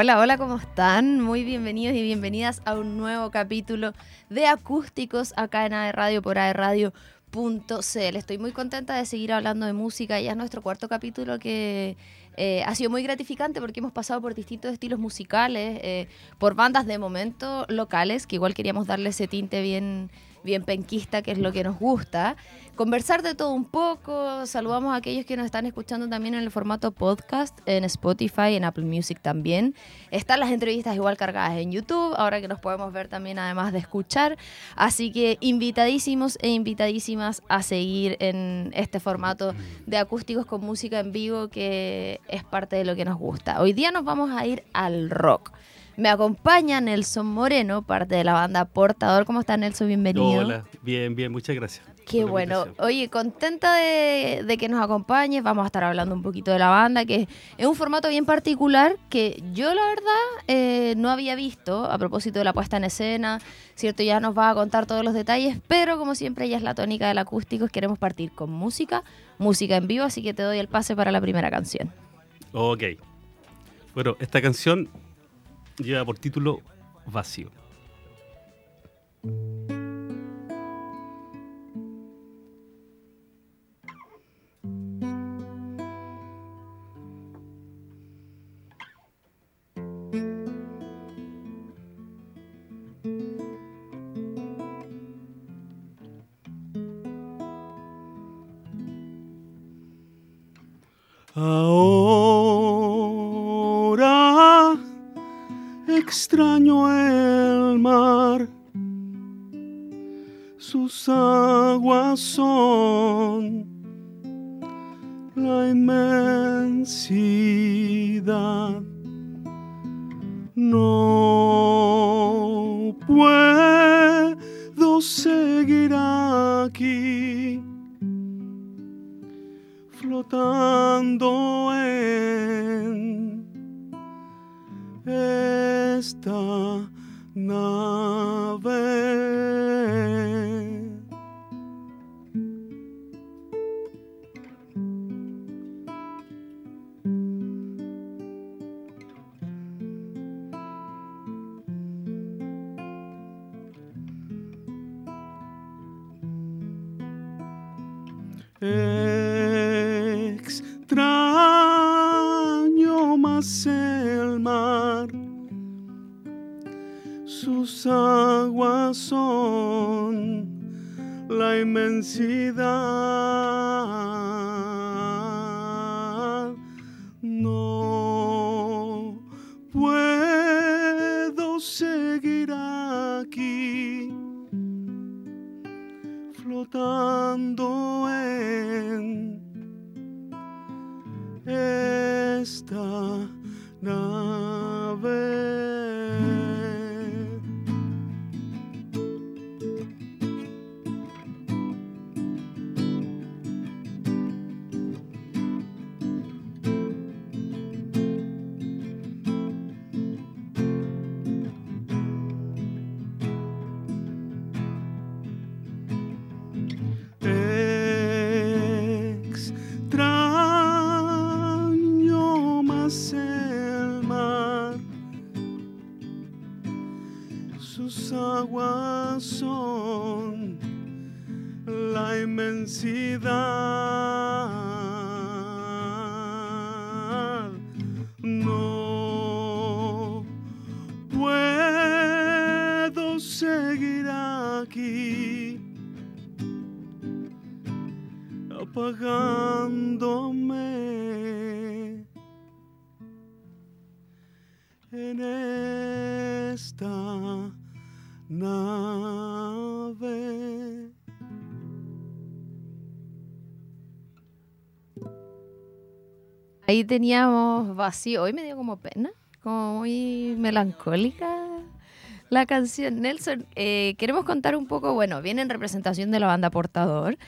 Hola, hola, ¿cómo están? Muy bienvenidos y bienvenidas a un nuevo capítulo de acústicos acá en AE Radio por aeradio.cl. Estoy muy contenta de seguir hablando de música. Ya es nuestro cuarto capítulo que eh, ha sido muy gratificante porque hemos pasado por distintos estilos musicales, eh, por bandas de momento locales, que igual queríamos darle ese tinte bien bien penquista, que es lo que nos gusta. Conversar de todo un poco. Saludamos a aquellos que nos están escuchando también en el formato podcast, en Spotify, en Apple Music también. Están las entrevistas igual cargadas en YouTube, ahora que nos podemos ver también además de escuchar. Así que invitadísimos e invitadísimas a seguir en este formato de acústicos con música en vivo que es parte de lo que nos gusta. Hoy día nos vamos a ir al rock. Me acompaña Nelson Moreno, parte de la banda Portador. ¿Cómo está Nelson? Bienvenido. Hola, bien, bien, muchas gracias. Qué bueno. Oye, contenta de, que nos acompañes. Vamos a estar hablando un poquito de la banda, que es un formato bien particular que yo la verdad eh, no había visto a propósito de la puesta en escena. Cierto, ya nos va a contar todos los detalles, pero como siempre ella es la tónica del acústico. Queremos partir con música, música en vivo, así que te doy el pase para la primera canción. Ok. Bueno, esta canción lleva por título Vacío. Extraño el mar, sus aguas son Teníamos vacío. Hoy me dio como pena, como muy melancólica la canción. Nelson, eh, queremos contar un poco, bueno, viene en representación de la banda Portador,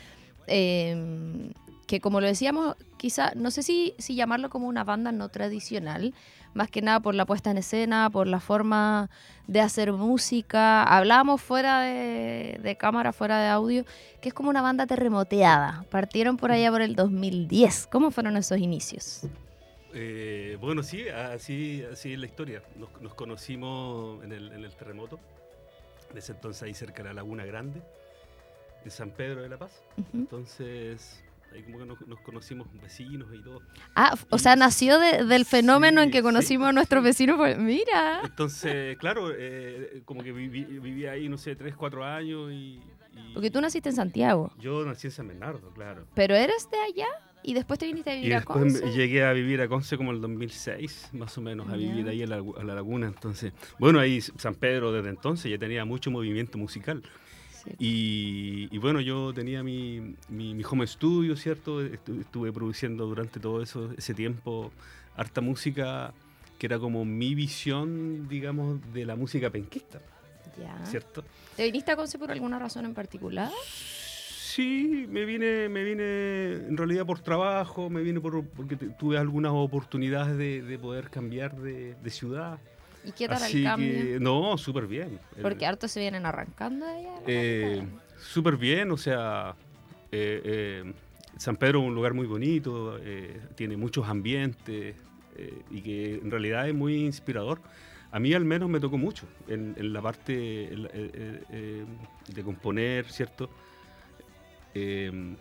em, que como lo decíamos, quizá, no sé si, si llamarlo como una banda no tradicional, más que nada por la puesta en escena, por la forma de hacer música. Hablábamos fuera de, cámara, fuera de audio, que es como una banda terremoteada. Partieron por allá por el 2010. ¿Cómo fueron esos inicios? Eh, bueno, sí, así, así es la historia. Nos, nos conocimos en el, en el terremoto, de ese entonces ahí cerca de la Laguna Grande, de San Pedro de la Paz. Entonces, ahí como que nos, nos conocimos vecinos y todo. Ah, o sea, nació de- del fenómeno en Sí, que sí. conocimos a nuestros vecinos. pues, Mira. Entonces, claro, eh, como que viví, viví ahí, no sé, tres, cuatro años y... y Porque tú naciste en Santiago, Yo nací en San Bernardo, claro. pero eres de allá y después te viniste a Y vivir a después me- Conce. llegué a vivir a Conce como en el 2006, más o menos, a vivir ahí a la, a la laguna. Entonces, bueno, ahí San Pedro desde entonces ya tenía mucho movimiento musical. Y, y bueno, yo tenía mi, mi, mi home studio, ¿cierto? Estu- Estuve produciendo durante todo eso, ese tiempo harta música que era como mi visión, digamos, de la música penquista, Ya. ¿cierto? ¿Te viniste a Conce por alguna razón en particular? Sí, me vine, me vine en realidad por trabajo, me vine por, porque tuve algunas oportunidades de, de poder cambiar de, de ciudad. ¿Y qué tal Así el cambio? que, no, súper bien. Porque hartos se vienen arrancando de allá. eh, súper bien, o sea, eh, eh, San Pedro es un lugar muy bonito, eh, tiene muchos ambientes eh, y que en realidad es muy inspirador. A mí al menos me tocó mucho en, en la parte en la- eh, eh, eh, de componer, ¿cierto? Eh,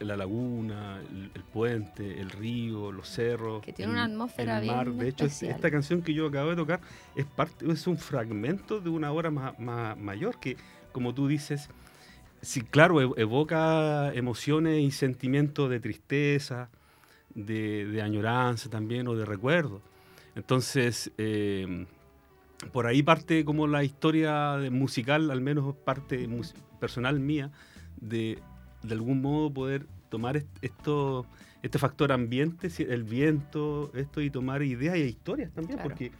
la laguna, el, el puente, el río, los cerros. Que tiene el- una atmósfera el mar. bien De hecho, especial. esta canción que yo acabo de tocar es parte, es un fragmento de una obra ma- ma- mayor que, como tú dices, sí, claro, ev- evoca emociones y sentimientos de tristeza, de, de añoranza también o de recuerdo. Entonces, eh, por ahí parte como la historia musical, al menos parte personal mía, de de algún modo poder tomar est- esto, este factor ambiente, el viento, esto y tomar ideas y historias también, Claro. porque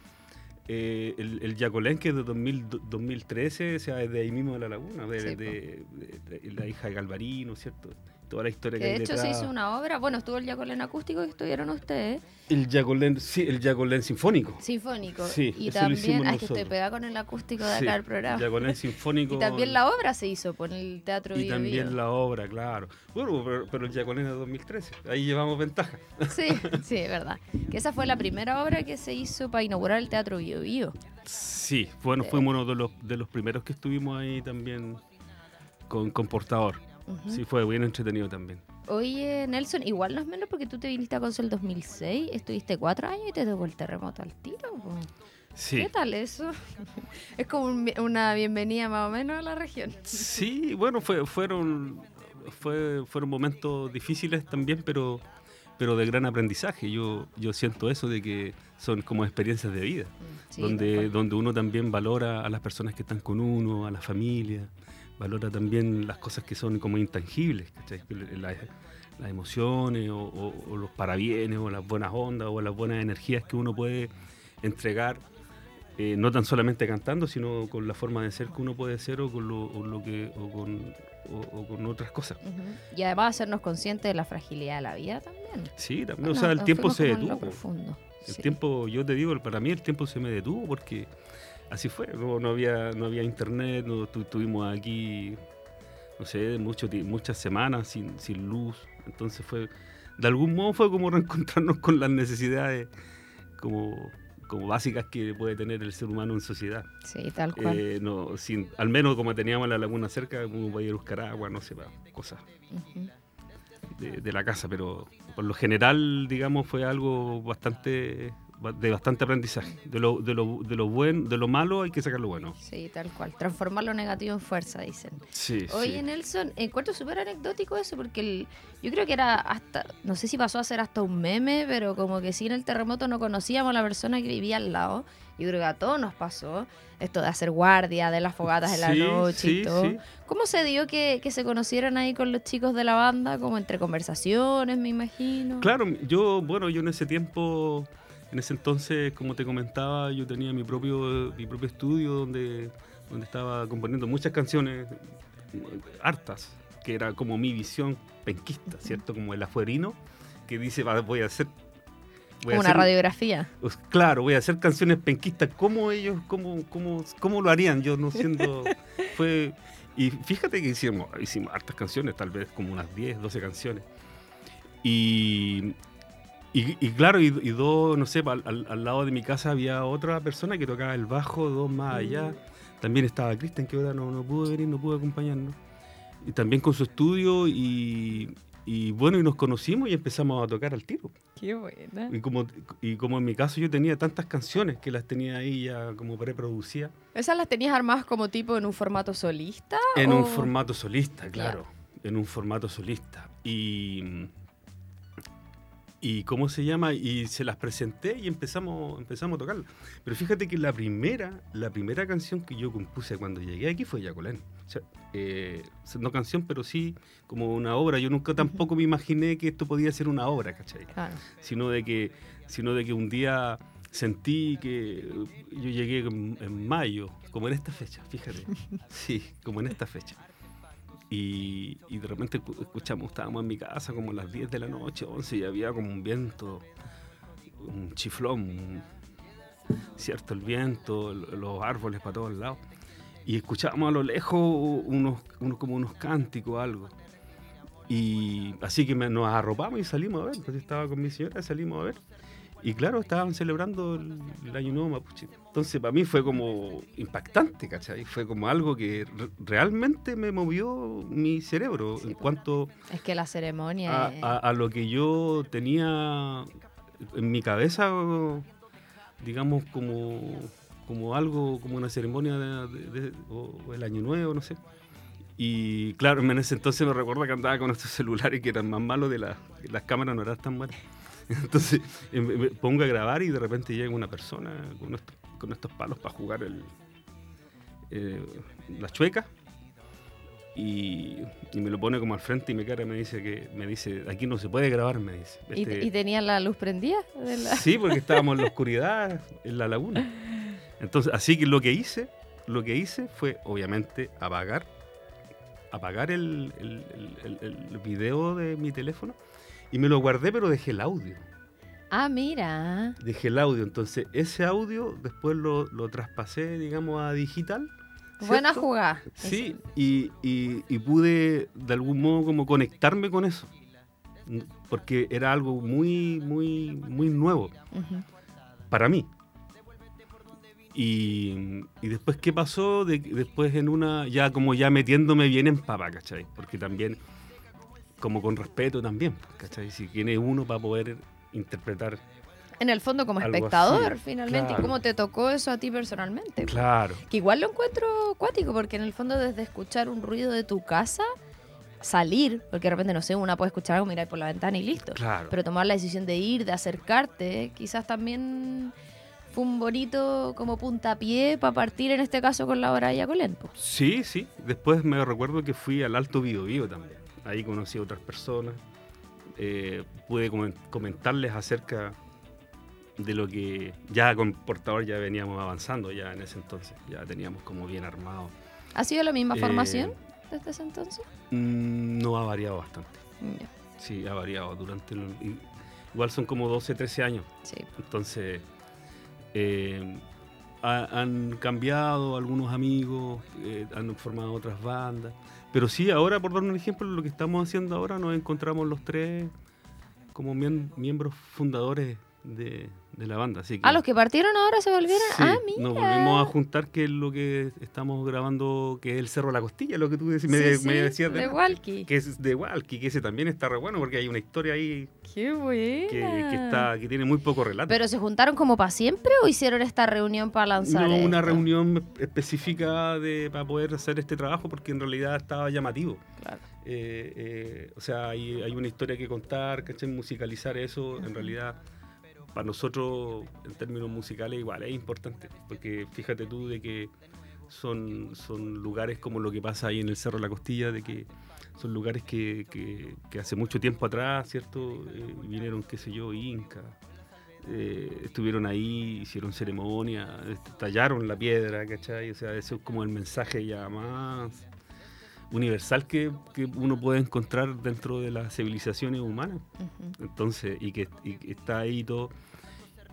eh, el, el Yacolén, que es de 2000 do- 2013, o sea, es de ahí mismo de la laguna, de, Sí, de- po. de- de la hija de Galvarino, ¿cierto? Toda la historia Que que, de hecho detrás. se hizo una obra, bueno, estuvo el Yacolén acústico que estuvieron ustedes, El Yacolén, sí, el Yacolén sinfónico. sinfónico. Sí, y también, ay, que estoy pegada con el acústico de Sí, acá del programa. El Yacolén sinfónico. Y también la obra se hizo por el Teatro Y Bio también Bio. la obra, claro. Bueno, pero, pero el Yacolén es de 2013. Ahí llevamos ventaja. Sí, sí, es verdad. Que esa fue la primera obra que se hizo para inaugurar el Teatro Bio Bio. Sí, bueno, fuimos uno de los, de los primeros que estuvimos ahí también con, con Portador. Sí, fue bien entretenido también. Oye, Nelson, igual no es menos porque tú te viniste a Conce el 2006, estuviste cuatro años y te tocó el terremoto al tiro. Sí. ¿Qué tal eso? es como un- una bienvenida más o menos a la región. Sí, bueno, fue, fueron, fue, fueron momentos difíciles también, pero, pero de gran aprendizaje. Yo, yo siento eso de que son como experiencias de vida. Sí, donde, donde uno también valora a las personas que están con uno, a la familia, valora también las cosas que son como intangibles, las emociones o, o- o los parabienes o las buenas ondas o las buenas energías que uno puede entregar, eh, no tan solamente cantando, sino con la forma de ser que uno puede ser o con lo, o lo que o con, o- con otras cosas. Y además hacernos conscientes de la fragilidad de la vida también. Sí, también, Bueno, o sea, el tiempo se detuvo. El Sí. tiempo, yo te digo, para mí el tiempo se me detuvo porque así fue. No, no había, no había internet, no tu- estuvimos aquí, no sé, mucho, muchas semanas sin, sin luz. Entonces fue, de algún modo fue como reencontrarnos con las necesidades como, como básicas que puede tener el ser humano en sociedad. Sí, tal cual. Eh, no, sin, al menos como teníamos la laguna cerca, uno podía ir a buscar agua, no sé, cosas de la casa, pero por lo general, digamos, fue algo bastante de bastante aprendizaje. De lo, de lo, de lo buen, de lo malo hay que sacar lo bueno. Sí, tal cual. Transformar lo negativo en fuerza, dicen. Sí, Oye, Nelson, encuentro súper anecdótico eso porque el- yo creo que era hasta, no sé si pasó a ser hasta un meme, pero como que si en el terremoto no conocíamos a la persona que vivía al lado. Yo creo que a todos nos pasó esto de hacer guardia, de las fogatas en la Sí, noche y sí, todo. sí. ¿Cómo se dio que, que se conocieran ahí con los chicos de la banda? Como entre conversaciones, me imagino. Claro, yo, bueno, yo en ese tiempo, en ese entonces, como te comentaba, yo tenía mi propio, mi propio estudio donde, donde estaba componiendo muchas canciones, hartas, que era como mi visión penquista, ¿cierto? Como el afuerino, que dice, "Va, voy a hacer... voy a una hacer- radiografía. Pues, claro, voy a hacer canciones penquistas. ¿Cómo ellos, cómo, cómo, cómo lo harían? Yo no siendo... fue Y fíjate que hicimos, hicimos hartas canciones, tal vez como unas 10, 12 canciones. Y, Y, y claro, y, y dos, no sé, al, al- lado de mi casa había otra persona que tocaba el bajo, dos más allá. También estaba Cristian, que ahora no, no pudo venir, no pudo acompañarnos. Y también con su estudio y, y bueno, y nos conocimos y empezamos a tocar al tiro. Qué buena. Y como, y como en mi caso yo tenía tantas canciones que las tenía ahí ya como preproducidas. ¿Esas las tenías armadas como tipo en un formato solista? En o- un formato solista, claro. En un formato solista. Y. ¿Y cómo se llama? Y se las presenté y empezamos, empezamos a tocarla. Pero fíjate que la primera, la primera canción que yo compuse cuando llegué aquí fue Yacolén. O sea, eh, no canción, pero sí como una obra. Yo nunca tampoco me imaginé que esto podía ser una obra, ¿cachai? Claro. Sino de que, sino de que un día sentí que yo llegué en, en mayo, como en esta fecha, fíjate. Sí, como en esta fecha. Y, y de repente escu- escuchamos, estábamos en mi casa como a las 10 de la noche, 11, y había como un viento, un chiflón, un- cierto, el viento, los árboles para todos lados. Y escuchábamos a lo lejos unos, unos como unos cánticos, algo. Y así que nos arropamos y salimos a ver. Yo estaba con mi señora, salimos a ver. Y claro, estaban celebrando el, el Año Nuevo Mapuche. Entonces, para mí fue como impactante, ¿cachai? Fue como algo que re- realmente me movió mi cerebro Sí, en cuanto Es que la ceremonia. a, es- a- a lo que yo tenía en mi cabeza, digamos, como, como algo, como una ceremonia de, de- de- o, o el Año Nuevo, no sé. Y claro, en ese entonces me recuerdo que andaba con estos celulares que eran más malos de la, las cámaras no eran tan buenas. Entonces eh, me me pongo a grabar y de repente llega una persona con estos, con estos palos para jugar el, eh, la chueca. Y, y me lo pone como al frente y me cara y me dice que me dice aquí no se puede grabar me dice. ¿Y, Este- y tenían la luz prendida? de la- sí porque estábamos en la oscuridad en la laguna. Entonces así que lo que hice lo que hice fue obviamente apagar apagar el, el, el- el- el video de mi teléfono y me lo guardé pero dejé el audio Ah, mira. dejé el audio entonces ese audio después lo, lo traspasé digamos a digital Buena jugada. Sí, y, y- y pude de algún modo como conectarme con eso. Porque era algo muy, muy, muy nuevo para mí. Y, y después, ¿qué pasó? De- después en una, ya como ya metiéndome bien en papa, ¿cachai? Porque también, como con respeto también, ¿cachai? Si tiene uno para poder interpretar. En el fondo, como espectador, así, finalmente. ¿Y cómo te tocó eso a ti personalmente? Claro. Que igual lo encuentro cuático, porque en el fondo, desde escuchar un ruido de tu casa, salir, porque de repente, no sé, una puede escuchar algo, mirar por la ventana y listo. Claro. Pero tomar la decisión de ir, de acercarte, quizás también fue un bonito como puntapié para partir, en este caso, con la hora de Yacolén. po. Sí, sí. Después me recuerdo que fui al Alto Bio Bio también. Ahí conocí a otras personas. Eh, pude comen- comentarles acerca de lo que ya con Portador ya veníamos avanzando ya en ese entonces. Ya teníamos como bien armado. ¿Ha sido la misma Eh, formación desde ese entonces? Mm, No ha variado bastante. Sí, ha variado durante... el- igual son como 12, 13 años. sí. Entonces, eh, ha- han cambiado algunos amigos, eh, han formado otras bandas. Pero sí, ahora, por dar un ejemplo, lo que estamos haciendo ahora, nos encontramos los tres como miembros fundadores de, de la banda. Así que, Ah, los que partieron ahora se volvieron. sí, ah, mira. nos volvimos a juntar, que es lo que estamos grabando, que es el Cerro La Costilla, lo que tú decías, me, Sí, me sí, decías de delante, Walkie. Que es de Walkie, que ese también está re bueno, porque hay una historia ahí Qué buena. que, que está, que tiene muy poco relato. ¿Pero se juntaron como para siempre o hicieron esta reunión para lanzar No una esto? reunión específica de, para poder hacer este trabajo porque en realidad estaba llamativo. Claro. Eh, eh, o sea, hay, hay una historia que contar, ¿cachai? Musicalizar eso, en realidad, para nosotros, en términos musicales, igual es importante. Porque fíjate tú de que son, son lugares como lo que pasa ahí en el Cerro de la Costilla, de que son lugares que, que- hace mucho tiempo atrás, ¿cierto? Eh, vinieron, qué sé yo, Inca. eh, estuvieron ahí, hicieron ceremonia, tallaron la piedra, ¿cachai? O sea, eso es como el mensaje ya más universal que, que uno puede encontrar dentro de las civilizaciones humanas. Entonces, y que, y que está ahí todo.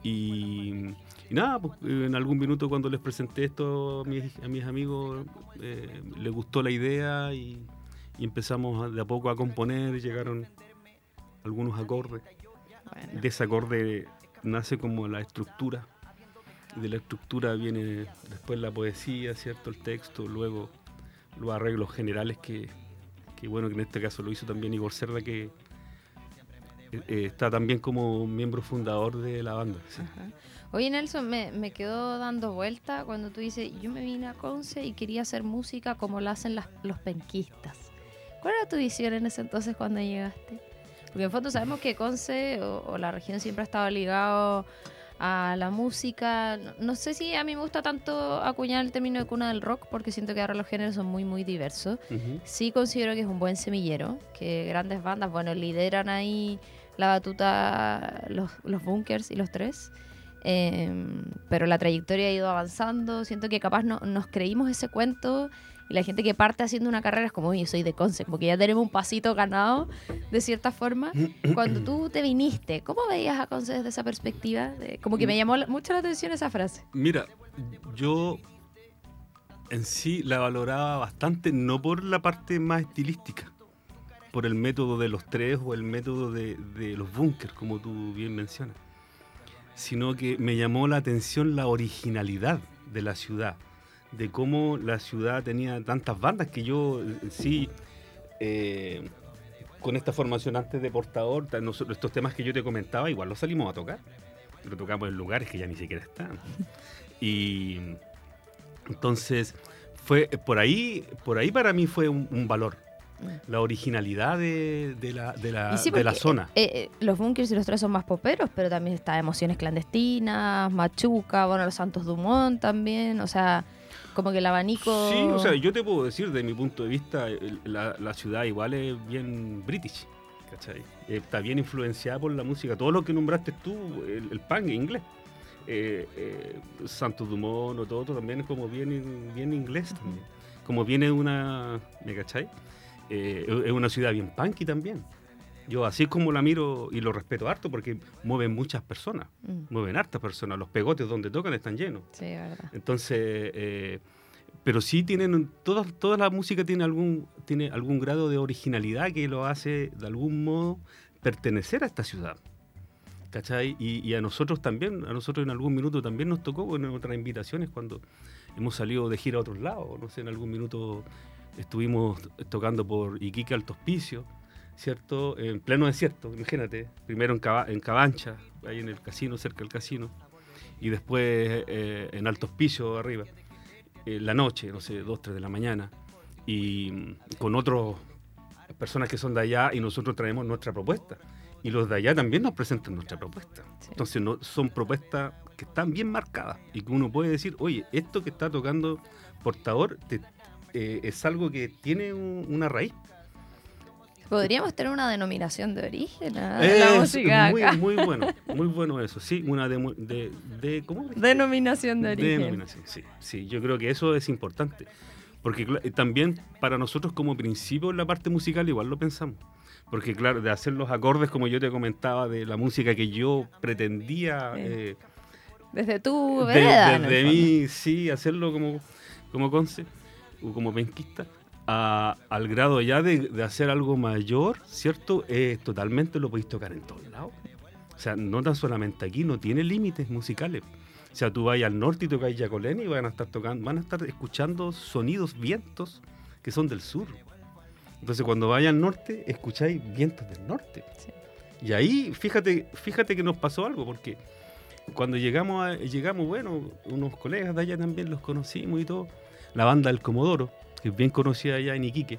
Y, y nada, pues, eh, en algún minuto cuando les presenté esto a mis, a mis amigos, eh, les gustó la idea y, y empezamos a- de a poco a componer, llegaron algunos acordes. de ese acorde nace como la estructura. De la estructura viene después la poesía, ¿cierto? El texto, luego los arreglos generales que, bueno, que en este caso lo hizo también Igor Cerda, que eh, está también como miembro fundador de la banda. Oye, Nelson, me, me, quedó dando vuelta cuando tú dices, yo me vine a Conce y quería hacer música como la hacen las, los penquistas. ¿Cuál era tu visión en ese entonces cuando llegaste? Porque en fondo sabemos que Conce o, la región siempre ha estado ligado a la música. No, sé si a mí me gusta tanto acuñar el término de cuna del rock, porque siento que ahora los géneros son muy, muy diversos. Sí considero que es un buen semillero, que grandes bandas, bueno, lideran ahí la batuta los, los bunkers y los tres. Em, pero la trayectoria ha ido avanzando. Siento que capaz no, nos creímos ese cuento y la gente que parte haciendo una carrera es como, yo soy de Conce, porque ya tenemos un pasito ganado de cierta forma. Cuando tú te viniste, ¿cómo veías a Conce desde esa perspectiva? como que me llamó mucho la atención esa frase. Mira, yo en sí la valoraba bastante, no por la parte más estilística, por el método de los tres o el método de, de los bunkers, como tú bien mencionas, sino que me llamó la atención la originalidad de la ciudad de cómo la ciudad tenía tantas bandas que yo eh, sí, eh, con esta formación antes de portador, estos temas que yo te comentaba, igual los salimos a tocar, pero tocamos en lugares que ya ni siquiera están. Y entonces, fue por ahí, por ahí para mí fue un, valor la originalidad de, la, de la, de la zona. Eh, los bunkers y los tres son más poperos, pero también está Emociones Clandestinas, Machuca, bueno, los Santos Dumont también, o sea, como que el abanico... Sí, o sea, yo te puedo decir, de mi punto de vista, la, ciudad igual es bien british, ¿cachai? Está bien influenciada por la música. Todo lo que nombraste tú, el, punk inglés. Eh, eh, Santos Dumont o todo, también es como bien, bien inglés también. Como viene una, ¿me cachai? Eh, es una ciudad bien punky también. Yo así como la miro y lo respeto harto porque mueven muchas personas, mm. mueven hartas personas. Los pegotes donde tocan están llenos. Sí, verdad. Entonces, eh, pero sí tienen, toda, toda la música tiene algún, tiene algún grado de originalidad que lo hace de algún modo pertenecer a esta ciudad. ¿Cachai? Y, a nosotros también, a nosotros en algún minuto también nos tocó en otras invitaciones cuando hemos salido de gira a otros lados. No sé, en algún minuto estuvimos tocando por Iquique Alto Hospicio ¿cierto? En pleno desierto, imagínate. Primero en, en Cabancha, ahí en el casino, cerca del casino, y después eh, en Alto Hospicio, arriba, en la noche, no sé, dos, tres de la mañana, y mm, con otras personas que son de allá y nosotros traemos nuestra propuesta. Y los de allá también nos presentan nuestra propuesta. Entonces no, son propuestas que están bien marcadas y que uno puede decir, oye, esto que está tocando portador eh, es algo que tiene una raíz. Podríamos tener una denominación de origen a la música muy, muy bueno, muy bueno eso, sí, una de, de, ¿cómo? Denominación de origen. Denominación, sí, sí, yo creo que eso es importante, porque también para nosotros como principio la parte musical igual lo pensamos, porque claro, de hacer los acordes como yo te comentaba, de la música que yo pretendía... Eh, desde tu vereda. desde mí, sí, hacerlo como, como conce, o como penquista al grado ya de, hacer algo mayor, ¿cierto? totalmente lo podéis tocar en todos lados. O sea, no tan solamente aquí, no tiene límites musicales. O sea, tú vas al norte y tocáis Yacolén y van a estar tocando, van a estar escuchando sonidos, vientos que son del sur. Entonces, cuando vayas al norte, escucháis vientos del norte. Y ahí, fíjate, fíjate que nos pasó algo, porque cuando llegamos, llegamos, bueno, unos colegas de allá también los conocimos y todo, la banda del Comodoro, que es bien conocida allá en Iquique.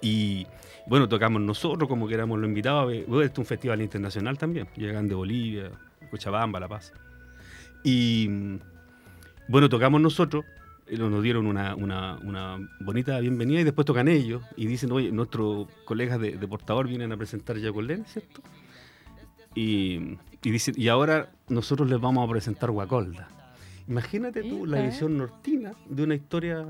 Y bueno, tocamos nosotros como que éramos los invitados. Este es un festival internacional también. Llegan de Bolivia, Cochabamba, La Paz. Y bueno, tocamos nosotros. Nos dieron una, bonita bienvenida y después tocan ellos y dicen, oye, nuestros colegas de, portador vienen a presentar Yacolén, ¿cierto? Y, y, dicen, y ahora nosotros les vamos a presentar Guacolda. Imagínate tú la visión nortina de una historia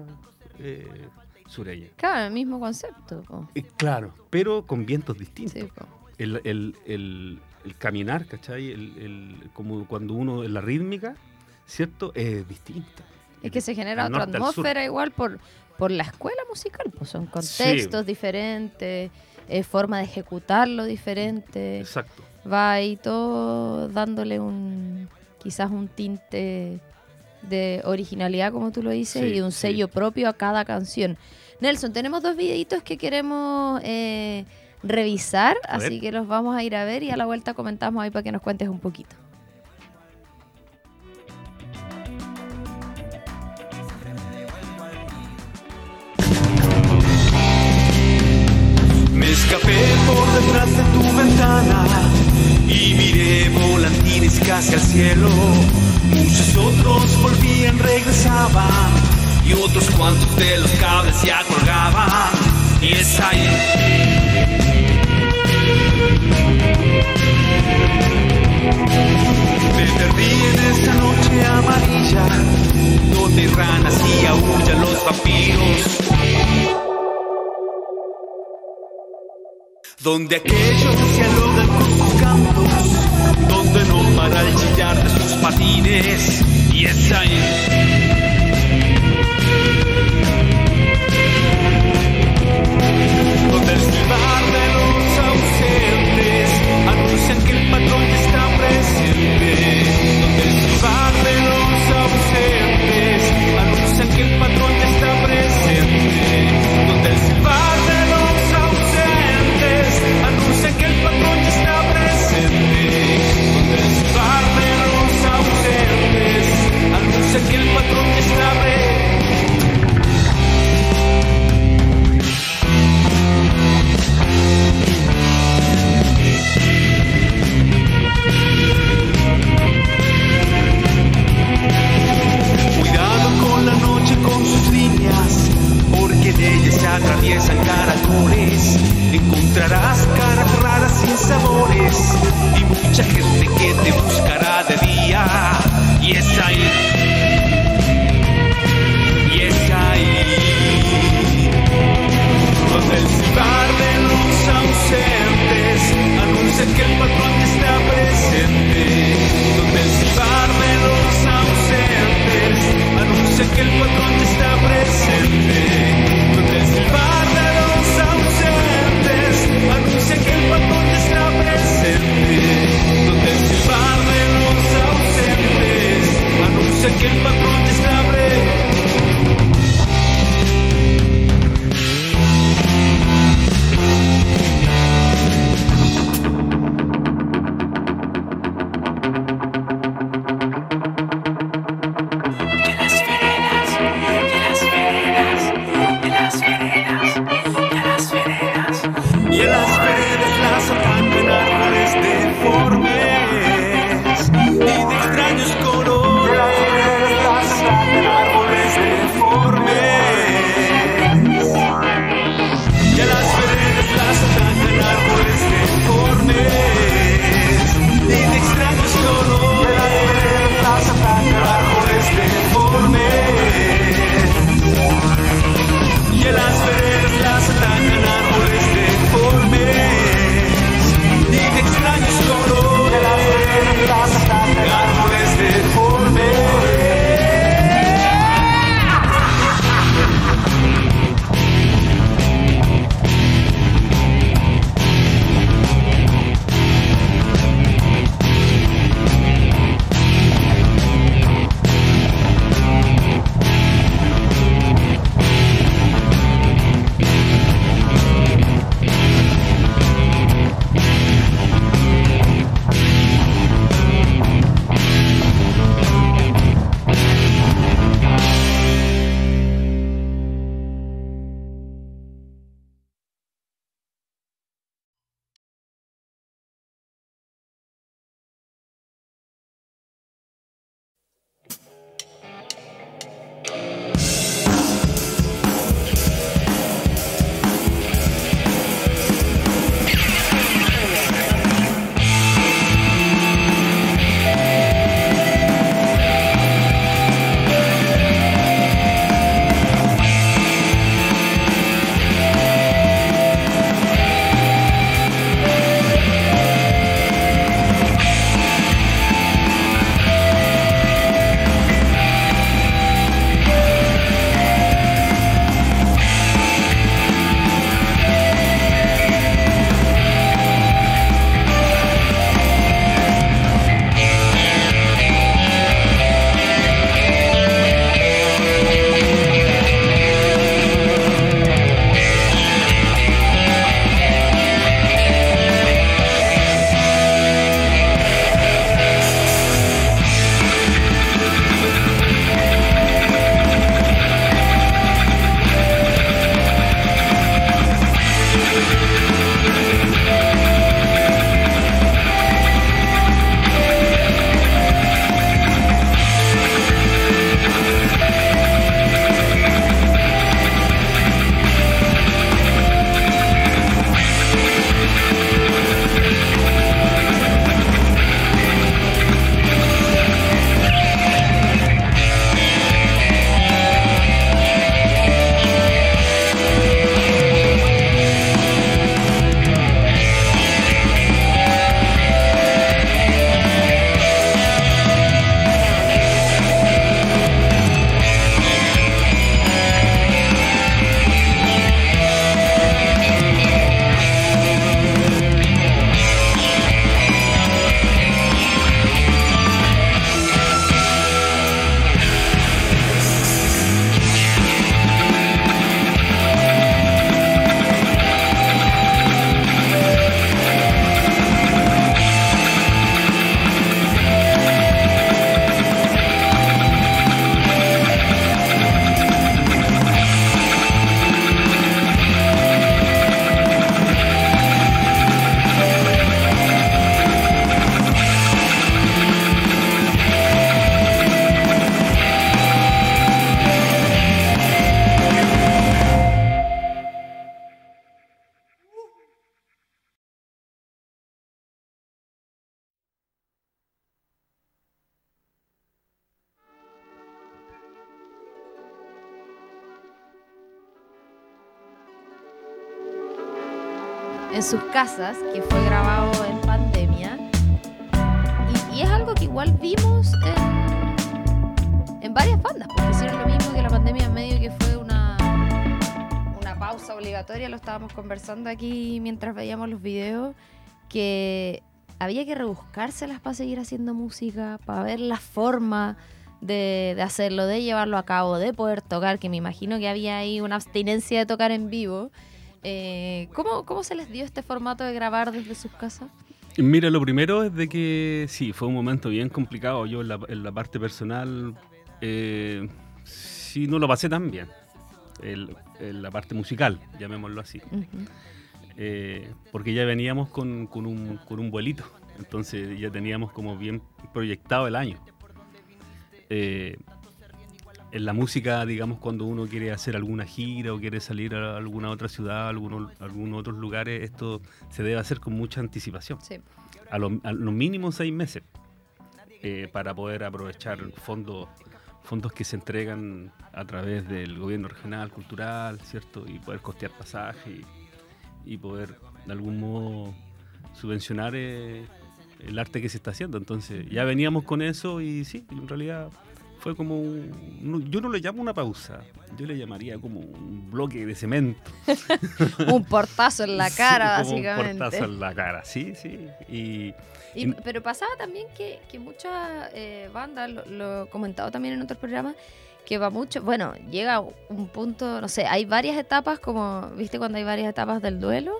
eh, sureña. Claro, el mismo concepto. Eh, claro, pero con vientos distintos. el, el, el, caminar, ¿cachai? El, como cuando uno la rítmica, ¿cierto? Es distinta. Es que se genera otra atmósfera igual por, por la escuela musical, pues son contextos diferentes, eh, forma de ejecutarlo diferente. Exacto. va ahí todo dándole un quizás un tinte de originalidad, como tú lo dices, Sí, y un sí. sello propio a cada canción. Nelson, tenemos dos videitos que queremos eh, revisar, A ver. así que los vamos a ir a ver y a la vuelta comentamos ahí para que nos cuentes un poquito. Me escapé por detrás de tu ventana y miré volantines casi al cielo. Muchos otros volvían, regresaban y otros cuantos de los cables ya colgaban. Y es ahí. Me perdí en esa noche amarilla donde ranas y aullan los vampiros. donde aquellos dialogan con donde no para el chillar de sus patines, y es ahí. En sus casas, que fue grabado en pandemia. Y, y es algo que igual vimos en, en varias bandas, porque hicieron lo mismo que la pandemia en medio que fue una, una pausa obligatoria, lo estábamos conversando aquí mientras veíamos los videos, que había que rebuscárselas para seguir haciendo música, para ver la forma de, de hacerlo, de llevarlo a cabo, de poder tocar, que me imagino que había ahí una abstinencia de tocar en vivo. Eh, ¿cómo, ¿Cómo se les dio este formato de grabar desde sus casas? Mira, lo primero es de que sí, fue un momento bien complicado. Yo en la, en la parte personal, eh, sí, no lo pasé tan bien. El- en la parte musical, llamémoslo así. Ujú. Eh, porque ya veníamos con, con un, con un vuelito. Entonces ya teníamos como bien proyectado el año. Eh, en la música, digamos, cuando uno quiere hacer alguna gira o quiere salir a alguna otra ciudad, a algunos, algunos otros lugares, esto se debe hacer con mucha anticipación. Sí. A lo, a lo mínimo seis meses eh, para poder aprovechar fondos fondos que se entregan a través del gobierno regional, cultural, ¿cierto? Y poder costear pasajes y, y poder de algún modo subvencionar eh, el arte que se está haciendo. Entonces ya veníamos con eso y sí, en realidad fue como un, no- yo no le llamo una pausa, yo le llamaría como un bloque de cemento. Un portazo en la cara, Sí, como un básicamente. portazo en la cara, sí, sí. Y, Y- Y- pero pasaba también que, que muchas eh, bandas, lo, lo he comentado también en otros programas, que va mucho, bueno, llega un punto, no sé, hay varias etapas, como, viste, cuando hay varias etapas del duelo,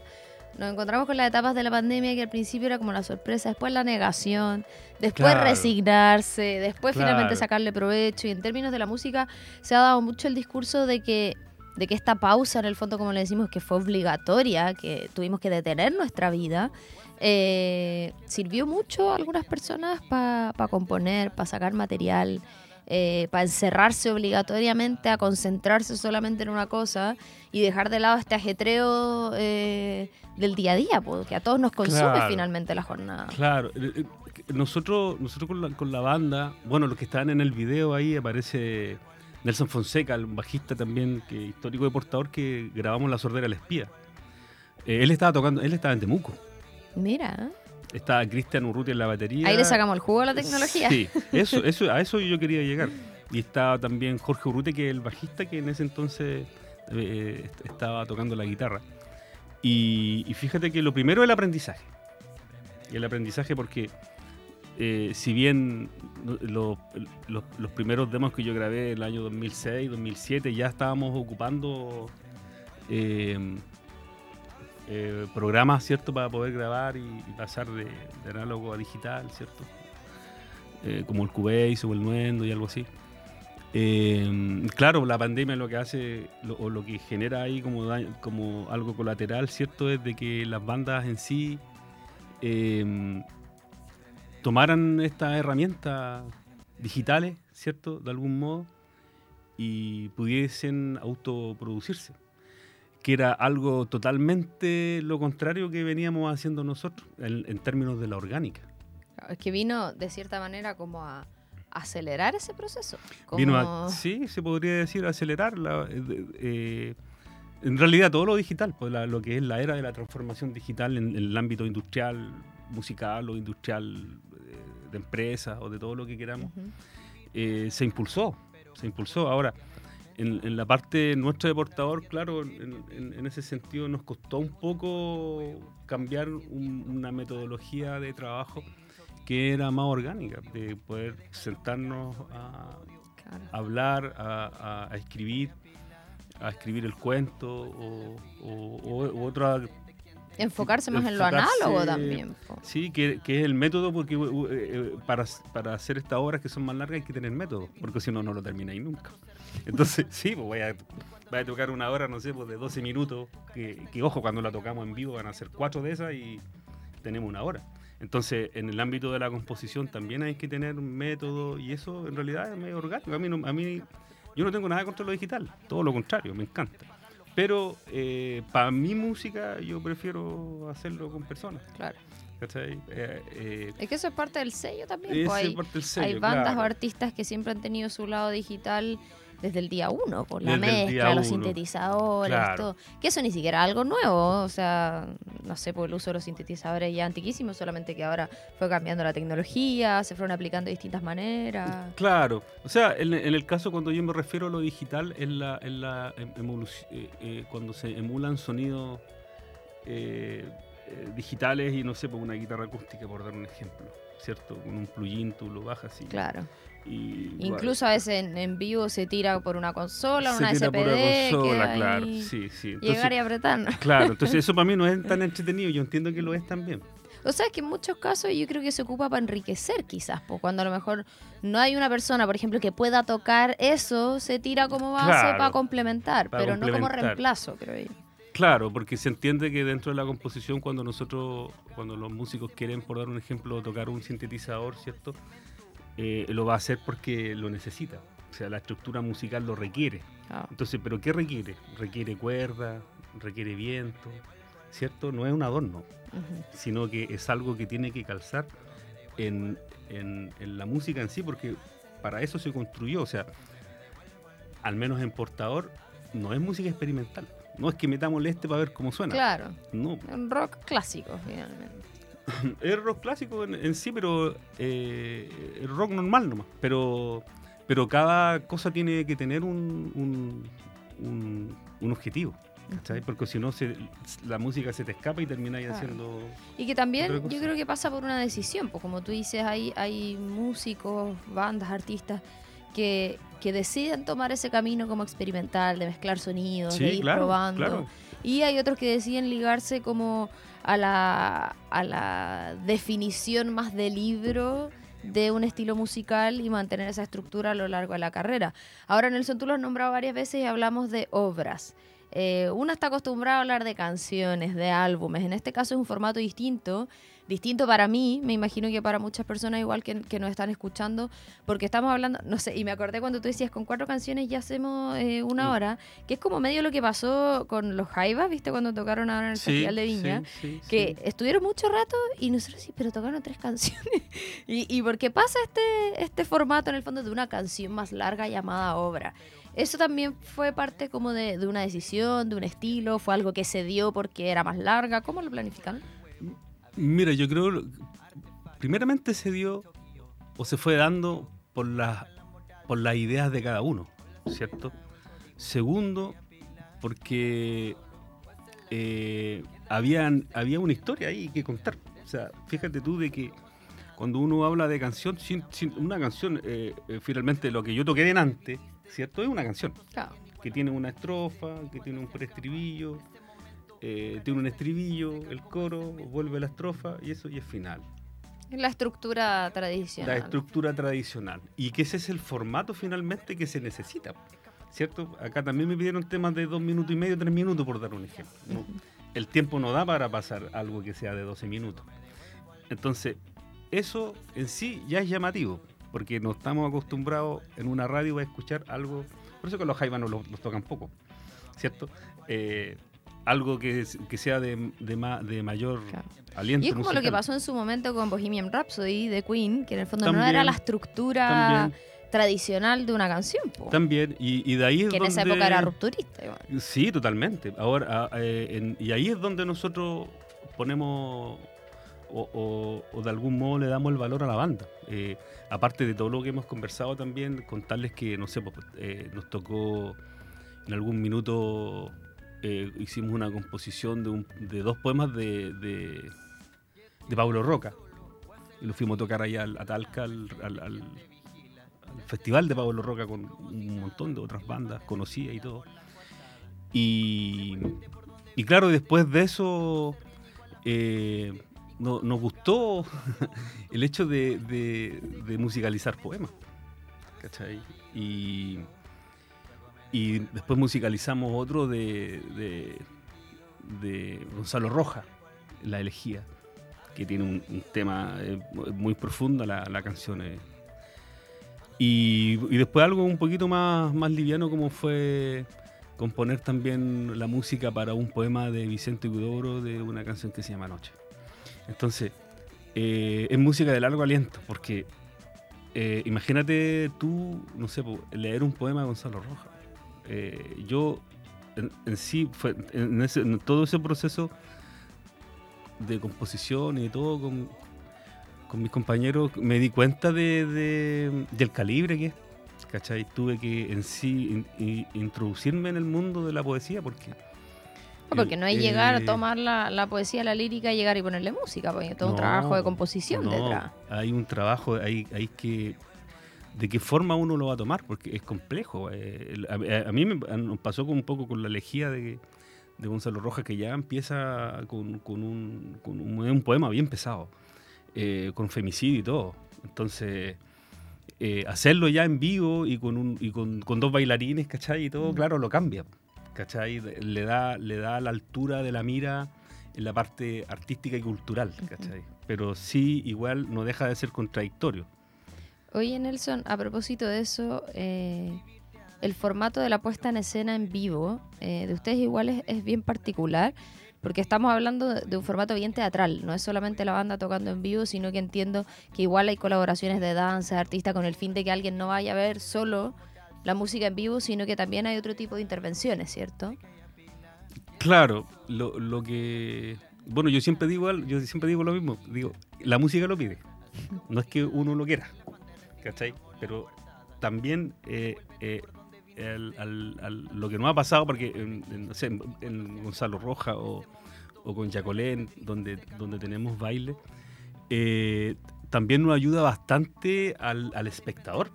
nos encontramos con las etapas de la pandemia que al principio era como la sorpresa, después la negación, después Claro. resignarse, después finalmente sacarle provecho. Y en términos de la música se ha dado mucho el discurso de que de que esta pausa, en el fondo, como le decimos, que fue obligatoria, que tuvimos que detener nuestra vida, eh, sirvió mucho a algunas personas para componer, para sacar material, para encerrarse obligatoriamente, a concentrarse solamente en una cosa y dejar de lado este ajetreo eh, del día a día, porque a todos nos consume Claro. finalmente la jornada. Claro, eh, eh, nosotros, nosotros con la, con la banda, bueno, los que están en el video ahí aparece Nelson Fonseca, el bajista también, que histórico de portador, que grabamos La Sordera del Espía. Eh, él estaba tocando, él estaba en Temuco. Mira, Estaba Cristian Urruti en la batería. ahí le sacamos el jugo a la tecnología. Sí, eso, eso, a eso yo quería llegar. Y estaba también Jorge Urruti, que es el bajista, que en ese entonces eh, est- estaba tocando la guitarra. Y, y fíjate que lo primero es el aprendizaje. Y el aprendizaje porque eh, si bien lo- los, primeros demos que yo grabé el año 2006, 2007, ya estábamos ocupando eh, eh, programas, ¿cierto? Para poder grabar y, pasar de, de análogo a digital, ¿cierto? Eh, como el Cubase o el Nuendo y algo así. Eh, claro, la pandemia lo que hace, o lo que genera ahí como, daño- como algo colateral, ¿cierto? Es de que las bandas en sí tomaran estas herramientas digitales, ¿cierto? De algún modo, y pudiesen autoproducirse. Que era algo totalmente lo contrario que veníamos haciendo nosotros, en, en términos de la orgánica. Es que vino de cierta manera como a acelerar ese proceso. Como... Vino a, sí, se podría decir, acelerar la, eh, eh, en realidad todo lo digital, pues la- lo que es la era de la transformación digital en, en el ámbito industrial, musical o industrial eh, de empresas o de todo lo que queramos, Ujú. eh, se impulsó, se impulsó. Ahora, en, en la parte nuestra de portador, claro, en, en- en ese sentido nos costó un poco cambiar un- una metodología de trabajo que era más orgánica, de poder sentarnos a, Claro. hablar, a, a- a escribir, a escribir el cuento o, o- o- u otra Enfocarse más en lo análogo también. po. Sí, que, que es el método, porque uh, eh, para, para hacer estas obras que son más largas hay que tener método, porque si no, no lo termináis nunca. Entonces, sí, pues voy a, voy a tocar una hora, no sé, pues de 12 minutos, que, que, ojo, cuando la tocamos en vivo van a ser cuatro de esas y tenemos una hora. Entonces, en el ámbito de la composición también hay que tener un método y eso en realidad es medio orgánico. A mí, no- a mí yo no tengo nada contra lo digital, todo lo contrario, me encanta. Pero eh, para mi música yo prefiero hacerlo con personas. Claro. Eh, eh, Es que eso es parte del sello también. ese po. es Hay, parte del sello, hay bandas claro. o artistas que siempre han tenido su lado digital desde el día uno, por la Desde mezcla, los uno. sintetizadores, Claro. todo. Que eso ni siquiera es algo nuevo, o sea, no sé, por el uso de los sintetizadores ya antiquísimos, solamente que ahora fue cambiando la tecnología, se fueron aplicando de distintas maneras. Claro, o sea, en, en el caso cuando yo me refiero a lo digital, es la, es la em- eh, eh, cuando se emulan sonidos eh, eh, digitales y no sé, por una guitarra acústica, por dar un ejemplo, ¿cierto? Con un plugin tú lo bajas y... Claro. Y Incluso a veces en, en vivo se tira por una consola, se una tira SPD, por la consola, claro, sí, sí. llegar y apretar. claro, entonces eso para mí no es tan entretenido, yo entiendo que lo es también. O sea, que en muchos casos yo creo que se ocupa para enriquecer quizás, pues cuando a lo mejor no hay una persona, por ejemplo, que pueda tocar eso, se tira como base Claro, para complementar, para pero no como reemplazo, creo yo. Claro, porque se entiende que dentro de la composición, cuando nosotros, cuando los músicos quieren, por dar un ejemplo, tocar un sintetizador, ¿cierto? Eh, lo va a hacer porque lo necesita. O sea, la estructura musical lo requiere. Ah, Entonces, ¿pero qué requiere? Requiere cuerda, requiere viento, ¿cierto? No es un adorno, sino que es algo que tiene que calzar en, en- en la música en sí, porque para eso se construyó. O sea, al menos en portador, no es música experimental. No es que metamos este para ver cómo suena. Claro, No, un rock clásico, finalmente. es rock clásico en, en sí, pero eh, rock normal nomás. Pero, pero cada cosa tiene que tener un, un, un- un objetivo. ¿cachai? Porque si no, se- la música se te escapa y termina ahí Claro. haciendo. Y que también yo creo que pasa por una decisión, pues como tú dices, hay, hay músicos, bandas, artistas que, que deciden tomar ese camino como experimental, de mezclar sonidos, de Sí, ir claro, probando. claro. Y hay otros que deciden ligarse como a la, a la definición más de libro de un estilo musical y mantener esa estructura a lo largo de la carrera. Ahora Nelson, tú lo has nombrado varias veces y hablamos de obras. Eh, uno está acostumbrado a hablar de canciones, de álbumes. En este caso es un formato distinto, distinto para mí, me imagino que para muchas personas igual que, que nos están escuchando, porque estamos hablando, no sé, y me acordé cuando tú decías con cuatro canciones ya hacemos eh, una hora, que es como medio lo que pasó con los Jaivas, ¿viste? Cuando tocaron ahora en el Festival de Viña. sí, sí, Que sí. estuvieron mucho rato y nosotros sí, pero tocaron tres canciones. y, y porque pasa este, este formato en el fondo de una canción más larga llamada obra. Eso también fue parte como de, de una decisión, de un estilo, fue algo que se dio porque era más larga. ¿Cómo lo planificaron? Mira, yo creo, primeramente se dio o se fue dando por las por las ideas de cada uno, ¿cierto? Segundo, porque eh, habían, había una historia ahí que contar. O sea, fíjate tú de que cuando uno habla de canción, sin, sin- una canción, eh, eh, finalmente lo que yo toqué delante, ¿cierto? Es una canción Claro. que tiene una estrofa, que tiene un preestribillo, eh, tiene un estribillo, el coro, vuelve la estrofa y eso y es final. La estructura tradicional. la estructura tradicional. Y que ese es el formato finalmente que se necesita. ¿Cierto? Acá también me pidieron temas de dos minutos y medio, tres minutos, por dar un ejemplo. No, el tiempo no da para pasar algo que sea de 12 minutos. Entonces, eso en sí ya es llamativo, porque no estamos acostumbrados en una radio a escuchar algo. Por eso que los jaibanos los, los tocan poco, ¿cierto? Eh, algo que, que sea de, de, ma- de mayor Claro. aliento. Y es como lo que pasó en su momento con Bohemian Rhapsody de Queen, que en el fondo no era la estructura También, tradicional de una canción, po, también, y, y de ahí es que en esa donde- época era rupturista. igual. Sí, totalmente. Ahora, ah, eh, en- y ahí es donde nosotros ponemos o, o- o de algún modo le damos el valor a la banda. Eh, aparte de todo lo que hemos conversado también, contarles que, no sé, pues, eh, nos tocó en algún minuto, eh, hicimos una composición de, un- de dos poemas de, Pablo Roca. Y lo fuimos a tocar allá al- a Talca, al, al- al- al festival de Pablo Roca con un montón de otras bandas conocidas y todo. Y, claro, después de eso eh, no- nos gustó el hecho de- de musicalizar poemas. ¿Cachai? Y, y después musicalizamos otro de, de, Gonzalo Roja, La Elegía, que tiene un, tema eh, muy profundo, la, la canción. eh. Y, y después algo un poquito más, más liviano como fue componer también la música para un poema de Vicente Huidobro de una canción que se llama Noche. Entonces, eh, es música de largo aliento, porque eh, imagínate tú, no sé, leer un poema de Gonzalo Rojas. Eh, yo, en, en sí, fue, en, ese- en todo ese proceso de composición y de todo con, con mis compañeros, me di cuenta de, de- del calibre que es. ¿Cachai? Tuve que en sí in- in- introducirme en el mundo de la poesía porque... Porque no hay eh, llegar, tomar la, la poesía, la lírica, llegar y ponerle música, porque hay todo un No, trabajo de composición no, detrás. Hay un trabajo, hay, hay que... ¿De qué forma uno lo va a tomar? Porque es complejo. eh, a, a mí me pasó un poco con la elegía de, de Gonzalo Rojas, que ya empieza con, con un, con un, un poema bien pesado, eh, con femicidio y todo. Entonces, eh, hacerlo ya en vivo y con, un, y con, con dos bailarines, ¿cachai? Y todo, Mm. claro, lo cambia. ¿Cachai? Le da, le da la altura de la mira en la parte artística y cultural, ¿cachai? Pero sí, igual no deja de ser contradictorio. Oye, Nelson, a propósito de eso, eh, el formato de la puesta en escena en vivo eh, de ustedes igual es, bien particular, porque estamos hablando de, un formato bien teatral, no es solamente la banda tocando en vivo, sino que entiendo que igual hay colaboraciones de danza, artistas, con el fin de que alguien no vaya a ver solo la música en vivo, sino que también hay otro tipo de intervenciones, ¿cierto? Claro, lo, lo que... Bueno, yo siempre digo yo siempre digo lo mismo. Digo, la música lo pide. No es que uno lo quiera. ¿Cachai? Pero también eh, eh, al- al- lo que nos ha pasado, porque en, no Gonzalo Roja o, o con Jacolén, donde, donde tenemos baile, eh, también nos ayuda bastante al, al espectador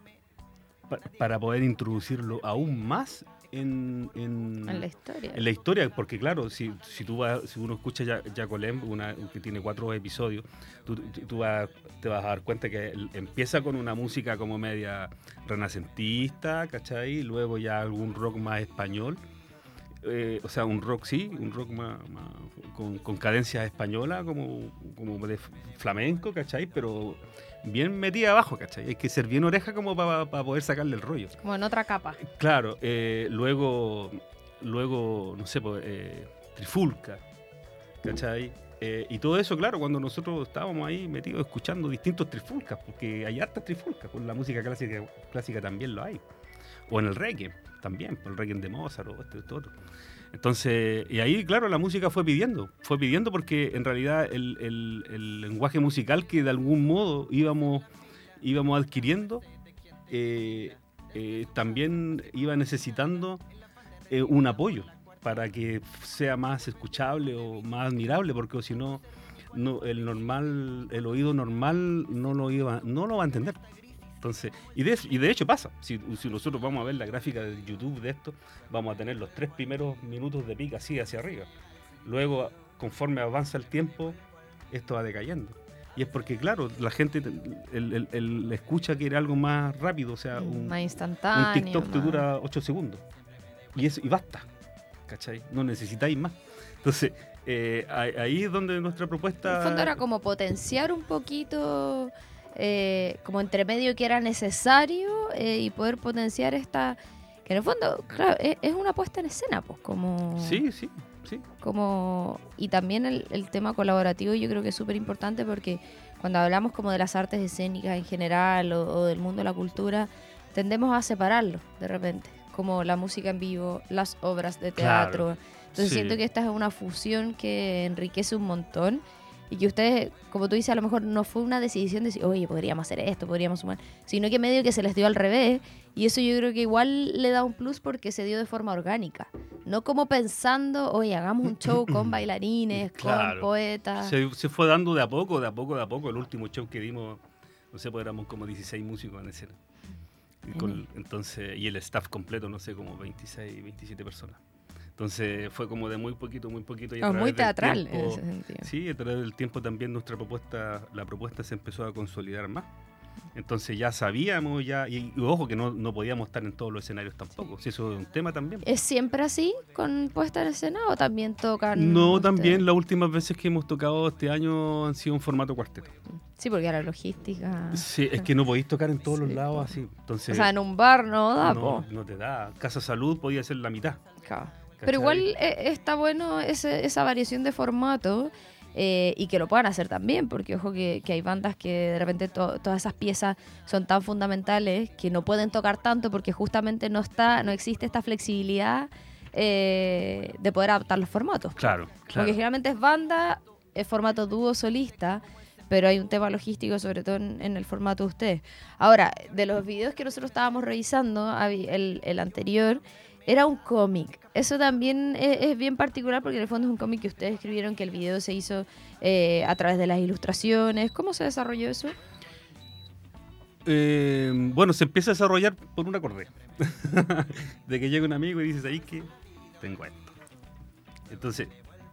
pa- para poder introducirlo aún más en, en, En la historia. en la historia, porque claro, si, si tú vas, si uno escucha ya Jacolem, una que tiene cuatro episodios, tú, tú- vas- te vas a dar cuenta que empieza con una música como media renacentista, ¿cachai? Luego ya algún rock más español. Eh, o sea, un rock sí, un rock más, más- con, con cadencias españolas, como, como de flamenco, ¿cachai? Pero bien metida abajo, ¿cachai? Hay que ser bien oreja como para poder sacarle el rollo. Como en otra capa. Claro, eh, luego, luego, no sé, pues, eh, Trifulca, ¿cachai? Eh, y todo eso, claro, cuando nosotros estábamos ahí metidos escuchando distintos trifulcas, porque hay hartas trifulcas, pues la música clásica, clásica también lo hay. O en el reggae también, el reggae de Mozart o esto, esto otro. Entonces, y ahí, claro, la música fue pidiendo, fue pidiendo porque en realidad el, el- lenguaje musical que de algún modo íbamos, íbamos adquiriendo, eh, eh, también iba necesitando eh, un apoyo para que sea más escuchable o más admirable, porque si no, no, el normal, el oído normal no lo iba, no lo va a entender. Entonces, y de, y de hecho pasa, si, si nosotros vamos a ver la gráfica de YouTube de esto, vamos a tener los tres primeros minutos de pica así hacia arriba. Luego, conforme avanza el tiempo, esto va decayendo. Y es porque, claro, la gente, el, el- el escucha quiere algo más rápido, o sea, un, más un instantáneo. TikTok te más- dura 8 segundos. Y, eso, y basta, ¿cachai? No necesitáis más. Entonces, eh, ahí es donde nuestra En propuesta... el fondo era como potenciar un poquito, eh, como entre medio que era necesario eh, y poder potenciar esta. Que en el fondo, claro, es, es una puesta en escena, pues, como. Sí, sí, sí. como y también el, el tema colaborativo yo creo que es súper importante porque cuando hablamos como de las artes escénicas en general o, o del mundo de la cultura tendemos a separarlo de repente como la música en vivo las obras de Claro, teatro entonces sí. siento que esta es una fusión que enriquece un montón y que ustedes, como tú dices, a lo mejor no fue una decisión de decir, oye, podríamos hacer esto, podríamos sumar, sino que medio que se les dio al revés. Y eso yo creo que igual le da un plus porque se dio de forma orgánica. No como pensando, oye, hagamos un show con bailarines, con Claro. poetas. Se, se fue dando de a poco, de a poco, de a poco. El último show que dimos, no sé, pues éramos como 16 músicos en escena. Y con- entonces, y el staff completo, no sé, como 26, 27 personas. Entonces fue como de muy poquito, muy poquito. y a muy teatral en tiempo- ese sentido. Sí, a través del tiempo también nuestra propuesta, la propuesta se empezó a consolidar más. Entonces ya sabíamos, ya, y, y ojo que no, no podíamos estar en todos los escenarios tampoco, si eso es un tema también. ¿Es siempre así con puesta en escena o también tocan? No, ustedes? también las últimas veces que hemos tocado este año han sido en formato cuarteto. Sí, porque era logística. Sí, es que no podéis tocar en todos Sí, los lados así. Entonces, O sea, en un bar no da, no, po. no te da. Casa Salud podía ser la mitad. Claro. Pero igual eh, está bueno ese- esa variación de formato eh, y que lo puedan hacer también, porque ojo que, que hay bandas que de repente to- todas esas piezas son tan fundamentales que no pueden tocar tanto porque justamente no está, no existe esta flexibilidad eh, de poder adaptar los formatos. Claro, Porque claro. generalmente es banda, es formato dúo solista, pero hay un tema logístico, sobre todo en, en el formato de ustedes. Ahora, de los videos que nosotros estábamos revisando, el anterior era un cómic. Eso también es, es bien particular porque en el fondo es un cómic que ustedes escribieron, que el video se hizo eh, a través de las ilustraciones. ¿Cómo se desarrolló eso? Eh, bueno, se empieza a desarrollar por un acorde. de que llega un amigo y dices ahí que tengo esto. Entonces,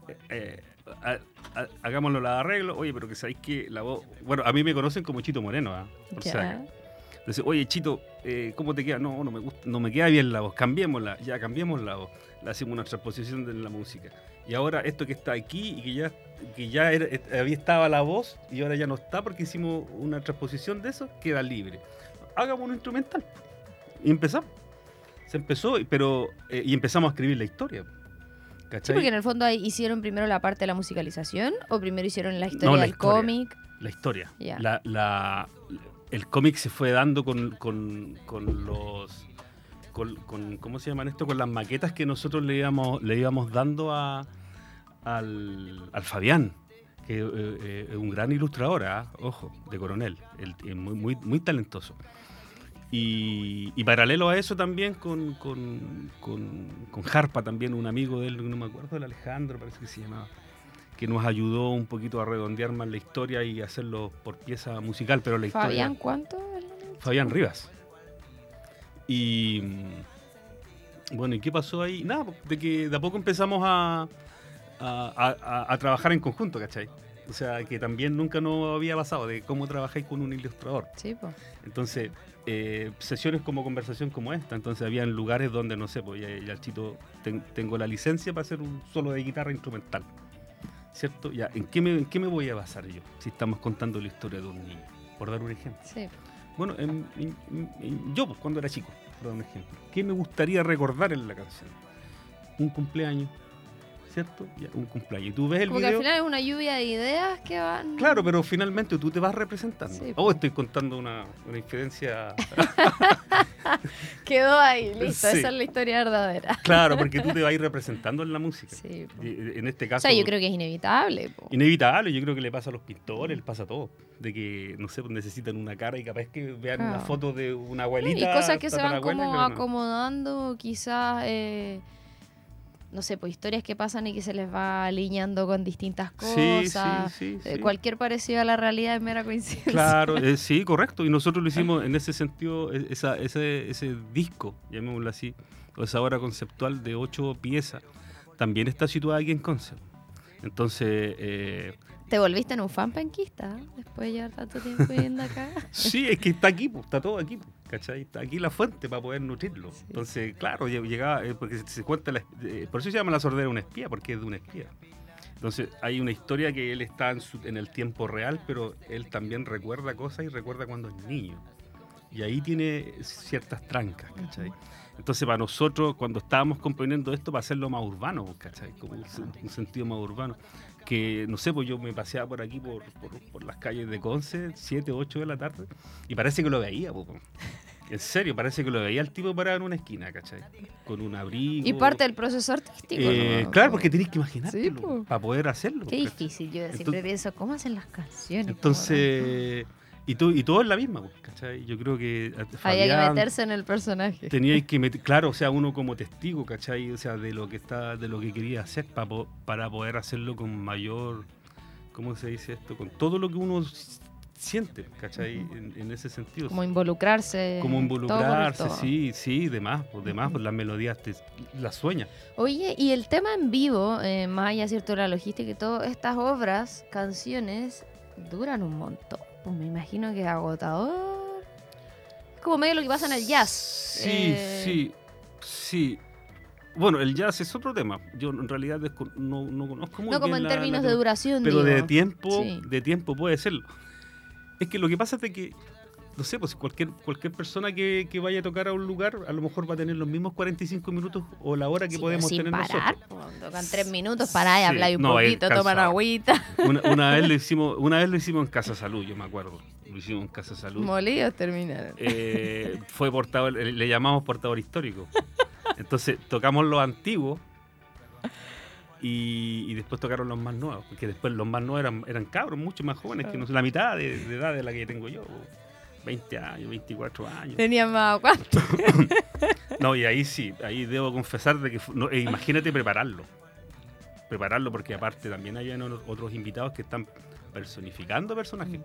eh, eh, ha- hagámoslo la arreglo. Oye, pero que sabéis que la voz. Bueno, a mí me conocen como Chito Moreno, ¿ah? Por si Ya. Entonces, oye, Chito, eh, ¿cómo te queda? No, no me gusta, no me queda bien la voz, cambiémosla, ya cambiemos la voz, le hacemos una transposición de la música. Y ahora esto que está aquí y que ya, que ya era- había estaba la voz y ahora ya no está porque hicimos una transposición de eso, queda libre. Hagamos un instrumental. Y empezamos. Se empezó, y- pero eh, y empezamos a escribir la historia. Sí, ¿Cachai? porque en el fondo ahí hicieron primero la parte de la musicalización o primero hicieron la historia la del cómic. La historia. La- el cómic se fue dando con, con- con los. Con, ¿Cómo se llaman esto? Con las maquetas que nosotros le íbamos, le íbamos dando a, al, al Fabián, que eh, eh, es un gran ilustrador, ¿ah? ojo, de Coronel, el- eh, muy, muy, muy talentoso. Y, y paralelo a eso también con, con, con, con Harpa, también un amigo de él, no me acuerdo, el Alejandro parece que se llamaba, que nos ayudó un poquito a redondear más la historia y hacerlo por pieza musical, pero la historia... Fabián, ¿cuánto? Fabián Rivas. Y mm, bueno, ¿y qué pasó ahí? Nada, de que de a poco empezamos a, a, a- a trabajar en conjunto, ¿cachai? O sea, que también nunca nos había pasado de cómo trabajáis con un ilustrador. Sí, pues. Entonces, eh, sesiones como conversación como esta, entonces había lugares donde, no sé, pues ya, ya Chito, ten- tengo la licencia para hacer un solo de guitarra instrumental. ¿Cierto? Ya, ¿en qué, me, ¿En qué me voy a basar yo si estamos contando la historia de un niño? Por dar un ejemplo. Sí. Bueno, en- en- en- en- yo, pues, cuando era chico, por dar un ejemplo, ¿qué me gustaría recordar en la canción? Un cumpleaños, ¿cierto? Ya, un cumpleaños. Y tú ves el Como que al final es una lluvia de ideas que van. Claro, pero finalmente tú te vas representando. Sí, oh, estoy contando una, una infidencia. Quedó ahí, listo. Sí. Esa es la historia verdadera. claro, porque tú te vas a ir representando en la música. Sí, po. Y, eh, En este O caso. sea, yo creo que es inevitable. po. Inevitable, yo creo que le pasa a los pintores, les pasa a todos. De que, no sé, pues, necesitan una cara y capaz que vean una Claro. foto de una Y abuelita. cosas que se van como acomodando, quizás, eh, no sé, pues historias que pasan y que se les va alineando con distintas cosas. sí, sí, Eh, sí. Cualquier parecido a la realidad es mera coincidencia. Claro, eh, sí, correcto. Y nosotros lo hicimos en ese sentido, e- esa, ese, ese disco, llamémoslo así, o esa obra conceptual de ocho piezas, también está situada aquí en Concept. Entonces, eh, te volviste en un fan penquista después de llevar tanto tiempo viviendo acá. Sí, es que está aquí, está todo aquí, ¿cachai? Aquí la fuente para poder nutrirlo. Entonces, claro, lle- llegaba, eh, porque se, cuenta, la- eh, por eso se llama la sordera un espía, porque es de un espía. Entonces, hay una historia que él está en, su- en el tiempo real, pero él también recuerda cosas y recuerda cuando es niño. Y ahí tiene ciertas trancas, ¿cachai? Entonces, para nosotros, cuando estábamos componiendo esto, para hacerlo más urbano, pues, ¿cachai? Como un, un sentido más urbano. Que, no sé, pues yo me paseaba por aquí, por, por- por las calles de Conce, 7, 8 de la tarde, y parece que lo veía, pues. En serio, parece que lo veía el tipo parado en una esquina, ¿cachai? Con un abrigo. Y parte del proceso artístico. Eh, ¿no? claro, porque tenés que imaginártelo Sí, po. para poder hacerlo. Qué ¿cachai? difícil. Yo siempre pienso, ¿cómo hacen las canciones? Entonces, y, todo, y todo es la misma, pues, ¿cachai? Yo creo que eh, Había que meterse en el personaje. teníais que meter, claro, o sea, uno como testigo, ¿cachai? O sea, de lo que está, de lo que quería hacer para, para poder hacerlo con mayor, ¿cómo se dice esto? Con todo lo que uno siente, ¿cachai? En, en ese sentido. Como involucrarse. Como por involucrarse, todo. sí, sí, demás, pues demás, pues las melodías te, las sueñas. Oye, y el tema en vivo, eh, más allá cierto de la logística y todo, estas obras, canciones, duran un montón. Pues me imagino que es agotador. Es como medio lo que pasa en el jazz. Sí, Eh, sí, sí. Bueno, el jazz es otro tema. Yo en realidad no, no conozco muy No como bien en la- términos la de tem- duración, Pero de tiempo, Sí. de tiempo puede serlo. Es que lo que pasa es de que, no sé, pues cualquier, cualquier persona que, que vaya a tocar a un lugar, a lo mejor va a tener los mismos 45 minutos o la hora que Sí, podemos sin tener parar. nosotros. Tocan tres minutos, pará y Sí, habláis un no, poquito, toman agüita. Una, una vez lo hicimos, una vez lo hicimos en Casa Salud, yo me acuerdo. Lo hicimos en Casa Salud. Molidos terminaron. eh, fue portador, le llamamos portador histórico. Entonces tocamos los antiguos y, y después tocaron los más nuevos, porque después los más nuevos eran, eran cabros, mucho más jóvenes que nosotros, la mitad de, de edad de la que tengo yo, 20 años, 24 años. Tenían más aguante. No, y ahí sí, ahí debo confesar de que no, eh, imagínate prepararlo. Prepararlo porque aparte también habían otros invitados que están personificando personajes.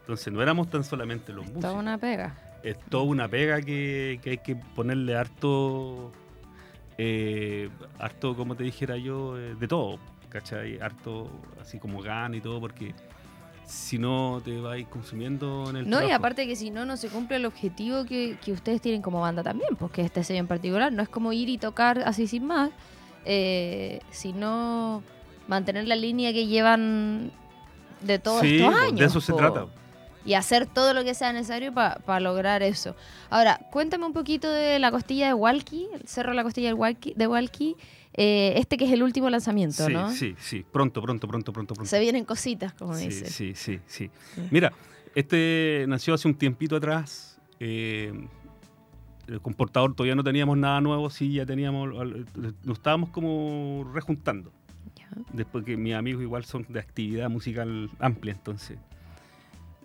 Entonces no éramos tan solamente los músicos. Toda una pega. es toda una pega que, que hay que ponerle harto, eh, harto, como te dijera yo, eh, de todo, ¿cachai? Harto, así como gana y todo, porque si no te vais consumiendo en el No, y aparte que si no, no se cumple el objetivo que, que ustedes tienen como banda también, porque este sello en particular no es como ir y tocar así sin más, eh, sino mantener la línea que llevan de todos Sí, estos pues, años. de eso se trata. Y hacer todo lo que sea necesario para lograr eso. Ahora, cuéntame un poquito de la costilla de Walkie, el cerro de la costilla del Walkie, de Walkie, eh, este que es el último lanzamiento, Sí, ¿no? sí, sí, pronto, pronto, pronto, pronto, pronto. Se vienen cositas, como Sí, dice. sí, sí, sí. Mira, este nació hace un tiempito atrás. eh, el comportador todavía no teníamos nada nuevo, sí, ya teníamos, nos estábamos como rejuntando. Después que mis amigos igual son de actividad musical amplia, entonces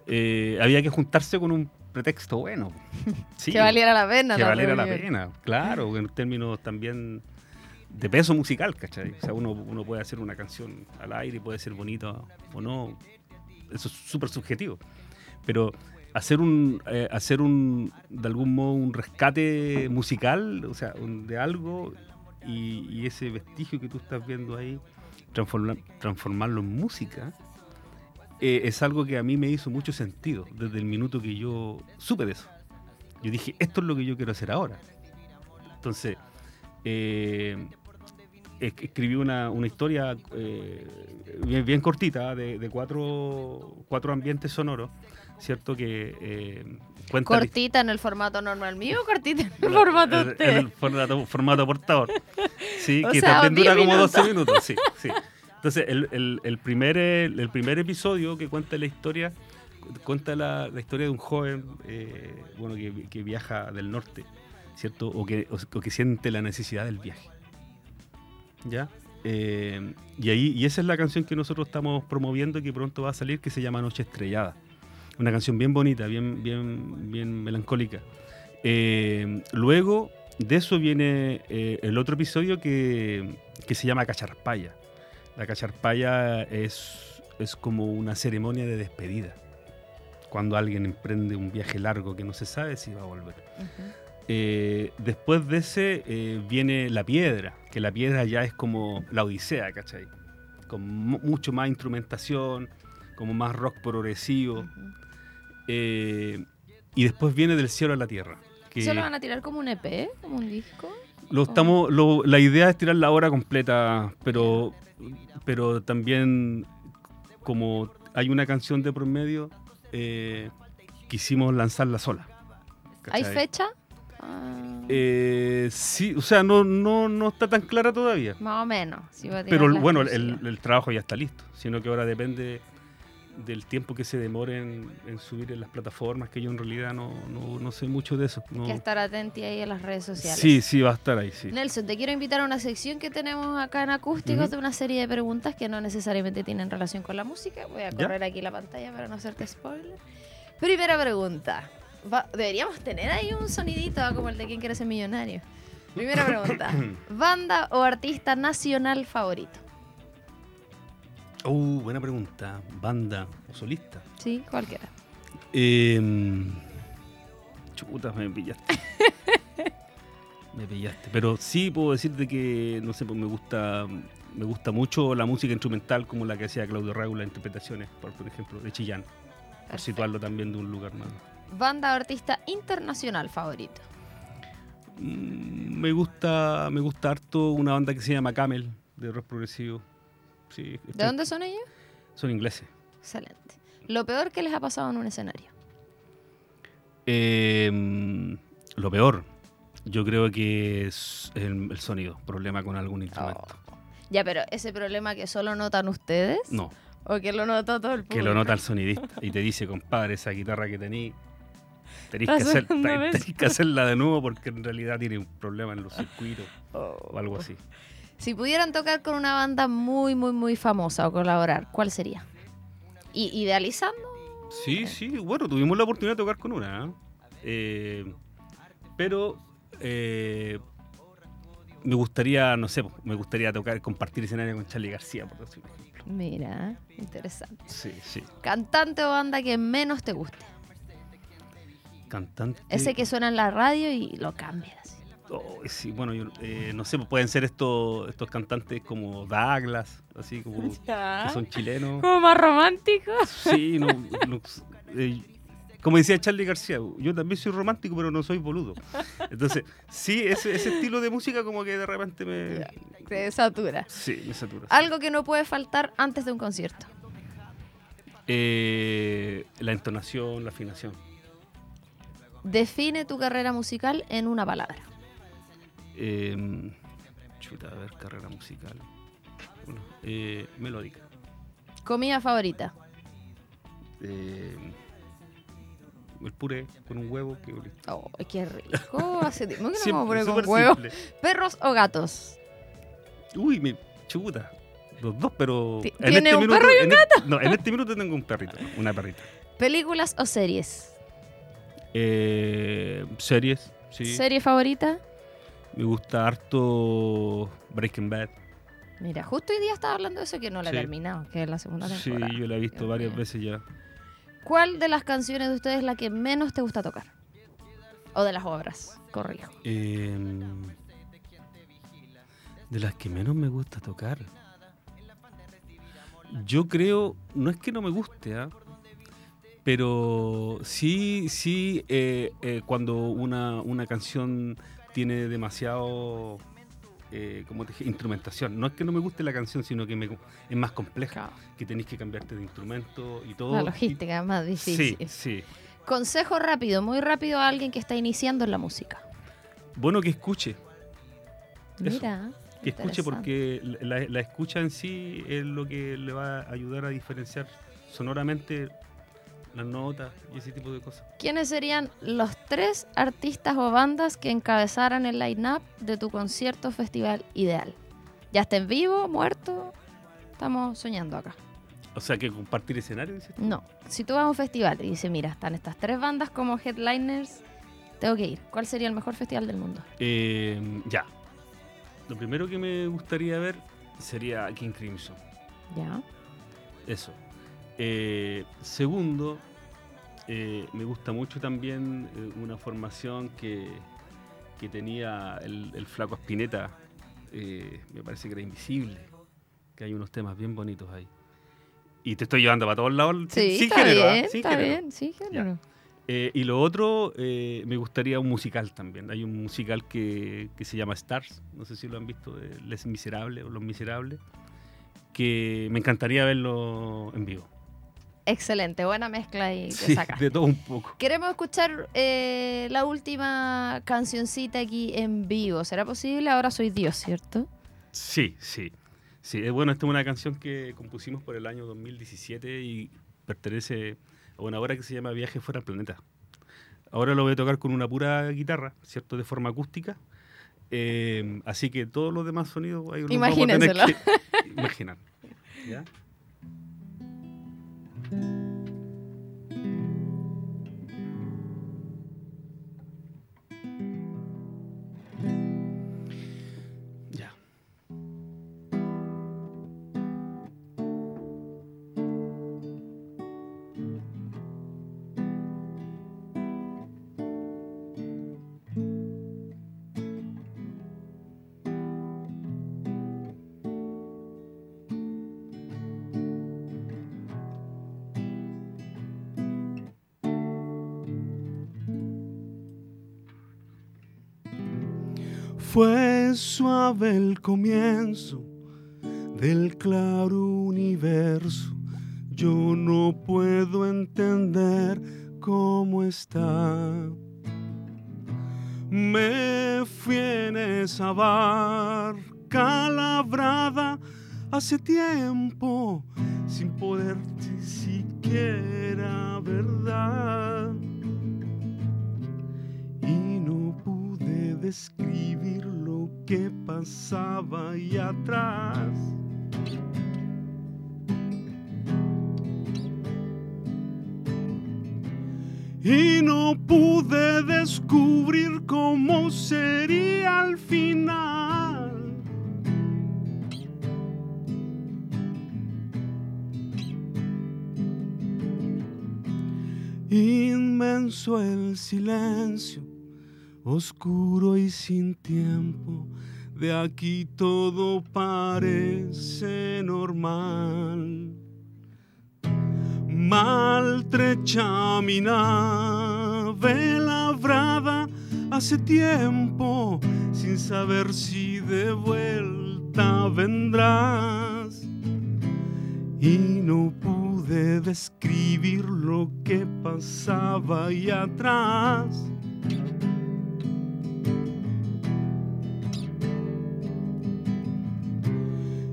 eh, había que juntarse con un pretexto bueno. Sí, que valiera la pena. que valiera la pena, claro, en términos también de peso musical, ¿cachai? O sea, uno, uno puede hacer una canción al aire y puede ser bonita o no, eso es súper subjetivo, pero hacer un, eh, hacer un, de algún modo, un rescate musical, o sea, un- de algo y, y ese vestigio que tú estás viendo ahí, transforma- transformarlo en música, eh, es algo que a mí me hizo mucho sentido desde el minuto que yo supe de eso. Yo dije, esto es lo que yo quiero hacer ahora. Entonces, eh, es- escribí una, una historia eh, bien, bien cortita de, de cuatro, cuatro ambientes sonoros, ¿cierto? Que eh, cuenta Cortita en el formato normal mío, cortita en el formato en- en usted. el formato, formato portador. Sí, O que sea, también 10 dura como minutos. 12 minutos. Sí, sí. Entonces, el, el- el primer, el primer episodio que cuenta la historia, cuenta la, la historia de un joven eh, bueno, que, que viaja del norte, ¿cierto? O que, o- o que siente la necesidad del viaje. ¿Ya? Eh, y ahí y esa es la canción que nosotros estamos promoviendo que pronto va a salir que se llama Noche Estrellada una canción bien bonita bien bien bien melancólica Eh, luego de eso viene eh, el otro episodio que, que se llama Cacharpaya la Cacharpaya es es como una ceremonia de despedida cuando alguien emprende un viaje largo que no se sabe si va a volver eh, después de ese eh, viene la piedra, que la piedra ya es como la odisea, ¿cachai? con mu- mucho más instrumentación, como más rock progresivo. Eh, y después viene Del cielo a la tierra. Que ¿Solo van a tirar como un EP? ¿Como un disco? Lo estamos, lo- la idea es tirar la hora completa, pero, pero también como hay una canción de promedio, eh, quisimos lanzarla sola. ¿Hay fecha? Eh, sí, o sea, no, no, no está tan clara todavía. más o menos. si Pero bueno, el trabajo ya está listo, sino que ahora depende del tiempo que se demore en, en subir en las plataformas, que yo en realidad no, no, no sé mucho de eso. no. Hay que estar atenti ahí a las redes sociales. Sí, sí, va a estar ahí, sí. Nelson, te quiero invitar a una sección que tenemos acá en Acústicos Ujú. de una serie de preguntas que no necesariamente tienen relación con la música. Voy a ¿Ya? correr aquí la pantalla para no hacerte spoiler. Primera pregunta. Va- deberíamos tener ahí un sonidito ah, como el de Quién quiere ser millonario. Primera pregunta. ¿Banda o artista nacional favorito? Uh, buena pregunta. ¿Banda o solista? Sí, cualquiera. Eh, chuta, me pillaste. me pillaste. Pero sí puedo decirte que, no sé, pues me gusta me gusta mucho la música instrumental como la que hacía Claudio Raúl, las interpretaciones, por, por ejemplo, de Chillán. Por Perfecto. situarlo también de un lugar más. ¿Banda o artista internacional favorito? Mm, Me gusta, me gusta harto una banda que se llama Camel, de rock progresivo. Sí, ¿De estoy- dónde son ellos? Son ingleses. Excelente. Lo peor que les ha pasado en un escenario. Eh, lo peor, yo creo que es el, el sonido, problema con algún instrumento. Ya, pero ese problema que solo notan ustedes No, o que lo notó todo el público. que lo nota el sonidista y te dice, compadre, esa guitarra que tení, tenés Está que, hacer, tenés que hacerla de nuevo porque en realidad tiene un problema en los circuitos Oh. o algo así. Si pudieran tocar con una banda muy, muy, muy famosa o colaborar, ¿cuál sería? Y idealizando. Sí, sí, bueno, tuvimos la oportunidad de tocar con una, ¿eh? Eh, pero eh, me gustaría, no sé, me gustaría tocar, compartir escenario con Charlie García, por ejemplo. Mira, interesante. Sí, sí. Cantante o banda que menos te guste. Cantante. Ese que suena en la radio y lo cambias. Oh, sí, bueno, yo, eh, no sé, pues pueden ser estos, estos cantantes como Douglas, así como que son chilenos. Como más romántico. Sí, no, no, eh, como decía Charlie García, yo también soy romántico, pero no soy boludo. Entonces, sí, ese, ese estilo de música como que de repente me... Te satura. Sí, me satura. sí. Algo que no puede faltar antes de un concierto. Eh, la entonación, la afinación. Define tu carrera musical en una palabra. Eh, chuta, a ver, carrera musical. Bueno, eh, melódica. Comida favorita. Eh, el puré con un huevo, que Oh, qué rico. Hace tiempo que no me puré con huevo. simple. ¿Perros o gatos? Uy, me chuta. Los dos, pero. Ti- en ¿tiene este un minuto- perro y un e- no, en este minuto tengo un perrito, una perrita. ¿Películas o series? Eh, series, sí. ¿Serie favorita? Me gusta harto Breaking Bad. Mira, justo hoy día estaba hablando de eso que no la he Sí. terminado, que es la segunda Sí, temporada. yo la he visto Dios varias mío. veces ya. ¿Cuál de las canciones de ustedes es la que menos te gusta tocar? O de las obras, corrijo. Eh, de las que menos me gusta tocar. Yo creo, no es que no me guste, ¿ah? pero sí, sí, eh, eh, cuando una, una canción tiene demasiado, eh, como te dije, instrumentación. No es que no me guste la canción, sino que me, es más compleja, que tenéis que cambiarte de instrumento y todo. La logística es más difícil. Sí, sí. Consejo rápido, muy rápido a alguien que está iniciando en la música. Bueno, que escuche. Eso. Mira. Que escuche porque la, la escucha en sí es lo que le va a ayudar a diferenciar sonoramente las notas y ese tipo de cosas. ¿Quiénes serían los tres artistas o bandas que encabezaran el line-up de tu concierto festival ideal? ¿Ya está en vivo, muerto? Estamos soñando acá. O sea, que compartir escenario, dices tú? No, si tú vas a un festival y dices, mira, están estas tres bandas como headliners, tengo que ir. ¿Cuál sería el mejor festival del mundo? Eh, ya. Lo primero que me gustaría ver sería King Crimson. Ya. Eso. Eh, segundo, eh, me gusta mucho también eh, una formación que, que tenía el, el flaco Spinetta. me parece que era invisible. que hay unos temas bien bonitos ahí. Y te estoy llevando para todos lados. Sí, sin está género, ¿ah? bien, Sin está género. bien, sí, género. Y lo otro, me gustaría un musical también. Hay un musical que, que se llama Stars, no sé si lo han visto, de Les Miserables o Los Miserables, que me encantaría verlo en vivo. Excelente, buena mezcla y te Sí, sacas. de todo un poco. Queremos escuchar eh, la última cancioncita aquí en vivo. ¿Será posible? Ahora soy Dios, ¿cierto? Sí, sí. Sí, bueno, esta es una canción que compusimos por el año 2017 y pertenece a una obra que se llama Viaje fuera al planeta. Ahora lo voy a tocar con una pura guitarra, ¿cierto? De forma acústica. Eh, así que todos los demás sonidos ahí los vamos a tener Imagínenselo. que imaginar. ¿Ya? Ya. Fue suave el comienzo del claro universo. Yo no puedo entender cómo está. Me fui en esa barca labrada hace tiempo sin poder ni siquiera verdad describir lo que pasaba ahí atrás. Y no pude descubrir cómo sería al final. Inmenso el silencio, oscuro y sin tiempo. De aquí todo parece normal. Maltrecha mi nave labrada hace tiempo, sin saber si de vuelta vendrás y no pude describir lo que pasaba ahí atrás.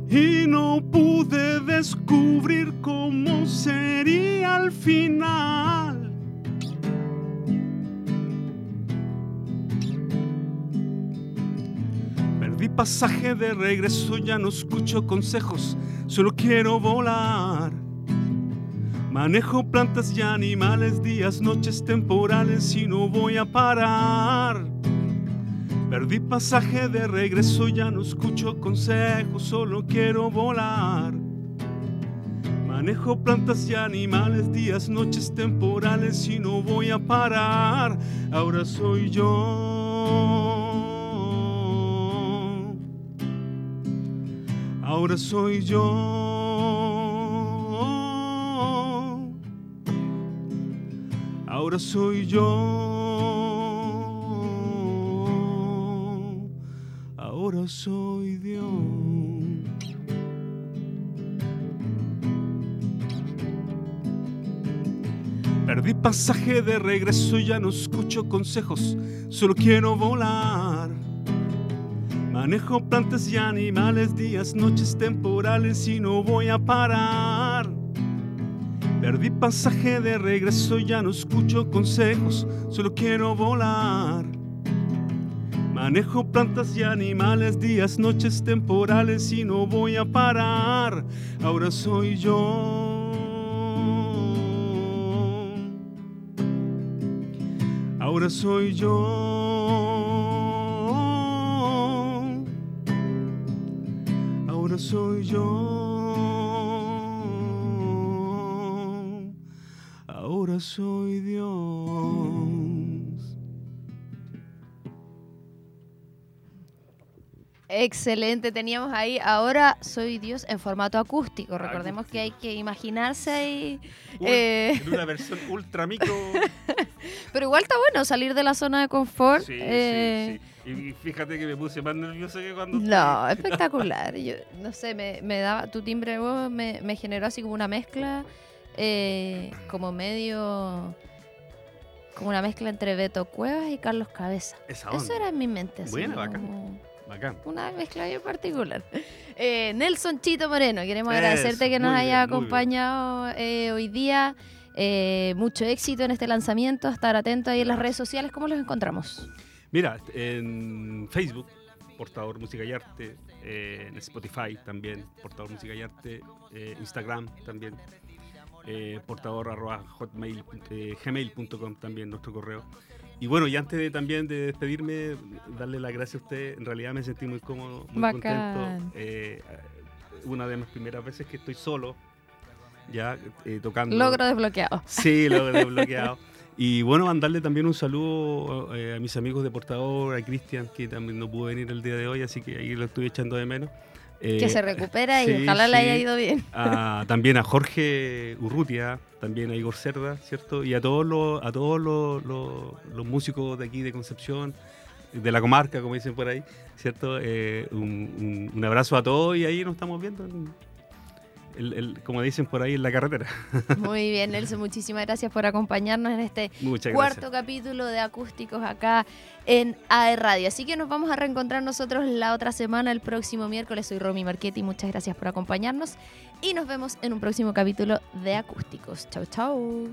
Y no pude descubrir cómo sería al final. Perdí pasaje de regreso, ya no escucho consejos, solo quiero volar. Manejo plantas y animales, días, noches temporales y no voy a parar. Perdí pasaje de regreso, ya no escucho consejos, solo quiero volar. Manejo plantas y animales, días, noches temporales y no voy a parar. Ahora soy yo. Ahora soy yo. Ahora soy yo. Soy Dios. Perdí pasaje de regreso, ya no escucho consejos, solo quiero volar. Manejo plantas y animales, días, noches temporales y no voy a parar. Perdí pasaje de regreso, ya no escucho consejos, solo quiero volar. Manejo plantas y animales, días, noches temporales y no voy a parar. Ahora soy yo. Ahora soy yo. Ahora soy yo. Ahora soy Dios. Excelente, teníamos ahí. Ahora soy Dios en formato acústico. Recordemos que hay que imaginarse ahí. Eh, En una versión ultra micro. pero igual está bueno salir de la zona de confort. Sí, eh, sí, sí. Y fíjate que me puse más nervioso que cuando. No, espectacular. Yo, no sé, me, me daba, tu timbre de voz me, me generó así como una mezcla, eh, como medio, como una mezcla entre Beto Cuevas y Carlos Cabeza. Esa Eso era en mi mente. Buena, como bacán. Una mezcla bien particular. Eh, Nelson Chito Moreno, queremos Eso, agradecerte que nos muy haya bien, muy bien. acompañado eh, hoy día. Eh, mucho éxito en este lanzamiento. Estar atento ahí en las redes sociales. ¿Cómo los encontramos? Mira, en Facebook, Portador Música y Arte, eh, en Spotify también, Portador Música y Arte, eh, Instagram también, eh, portador arroba hotmail, gmail.com también nuestro correo. Y bueno, y antes de también de despedirme, darle las gracias a usted, en realidad me sentí muy cómodo, muy Bacán. contento. Eh, una de mis primeras veces que estoy solo, ya eh, tocando. Logro desbloqueado. Sí, lo he desbloqueado. Y bueno, mandarle también un saludo eh, a mis amigos de Portador, a Cristian, que también no pudo venir el día de hoy, así que ahí lo estoy echando de menos. Eh, que se recupera y sí, ojalá le haya ido bien. a- también a Jorge Urrutia, también a Igor Cerda, ¿cierto? Y a todos los, a todos los, los- los músicos de aquí de Concepción, de la comarca, como dicen por ahí, ¿cierto? Eh, un, un- un abrazo a todos y ahí nos estamos viendo, en- el- el- como dicen por ahí, en la carretera. Muy bien, Nelson. Muchísimas gracias por acompañarnos en este Muchas cuarto gracias. capítulo de acústicos acá en AE Radio. Así que nos vamos a reencontrar nosotros la otra semana, el próximo miércoles. Soy Romy Marchetti, muchas gracias por acompañarnos y nos vemos en un próximo capítulo de acústicos. Chau, chau.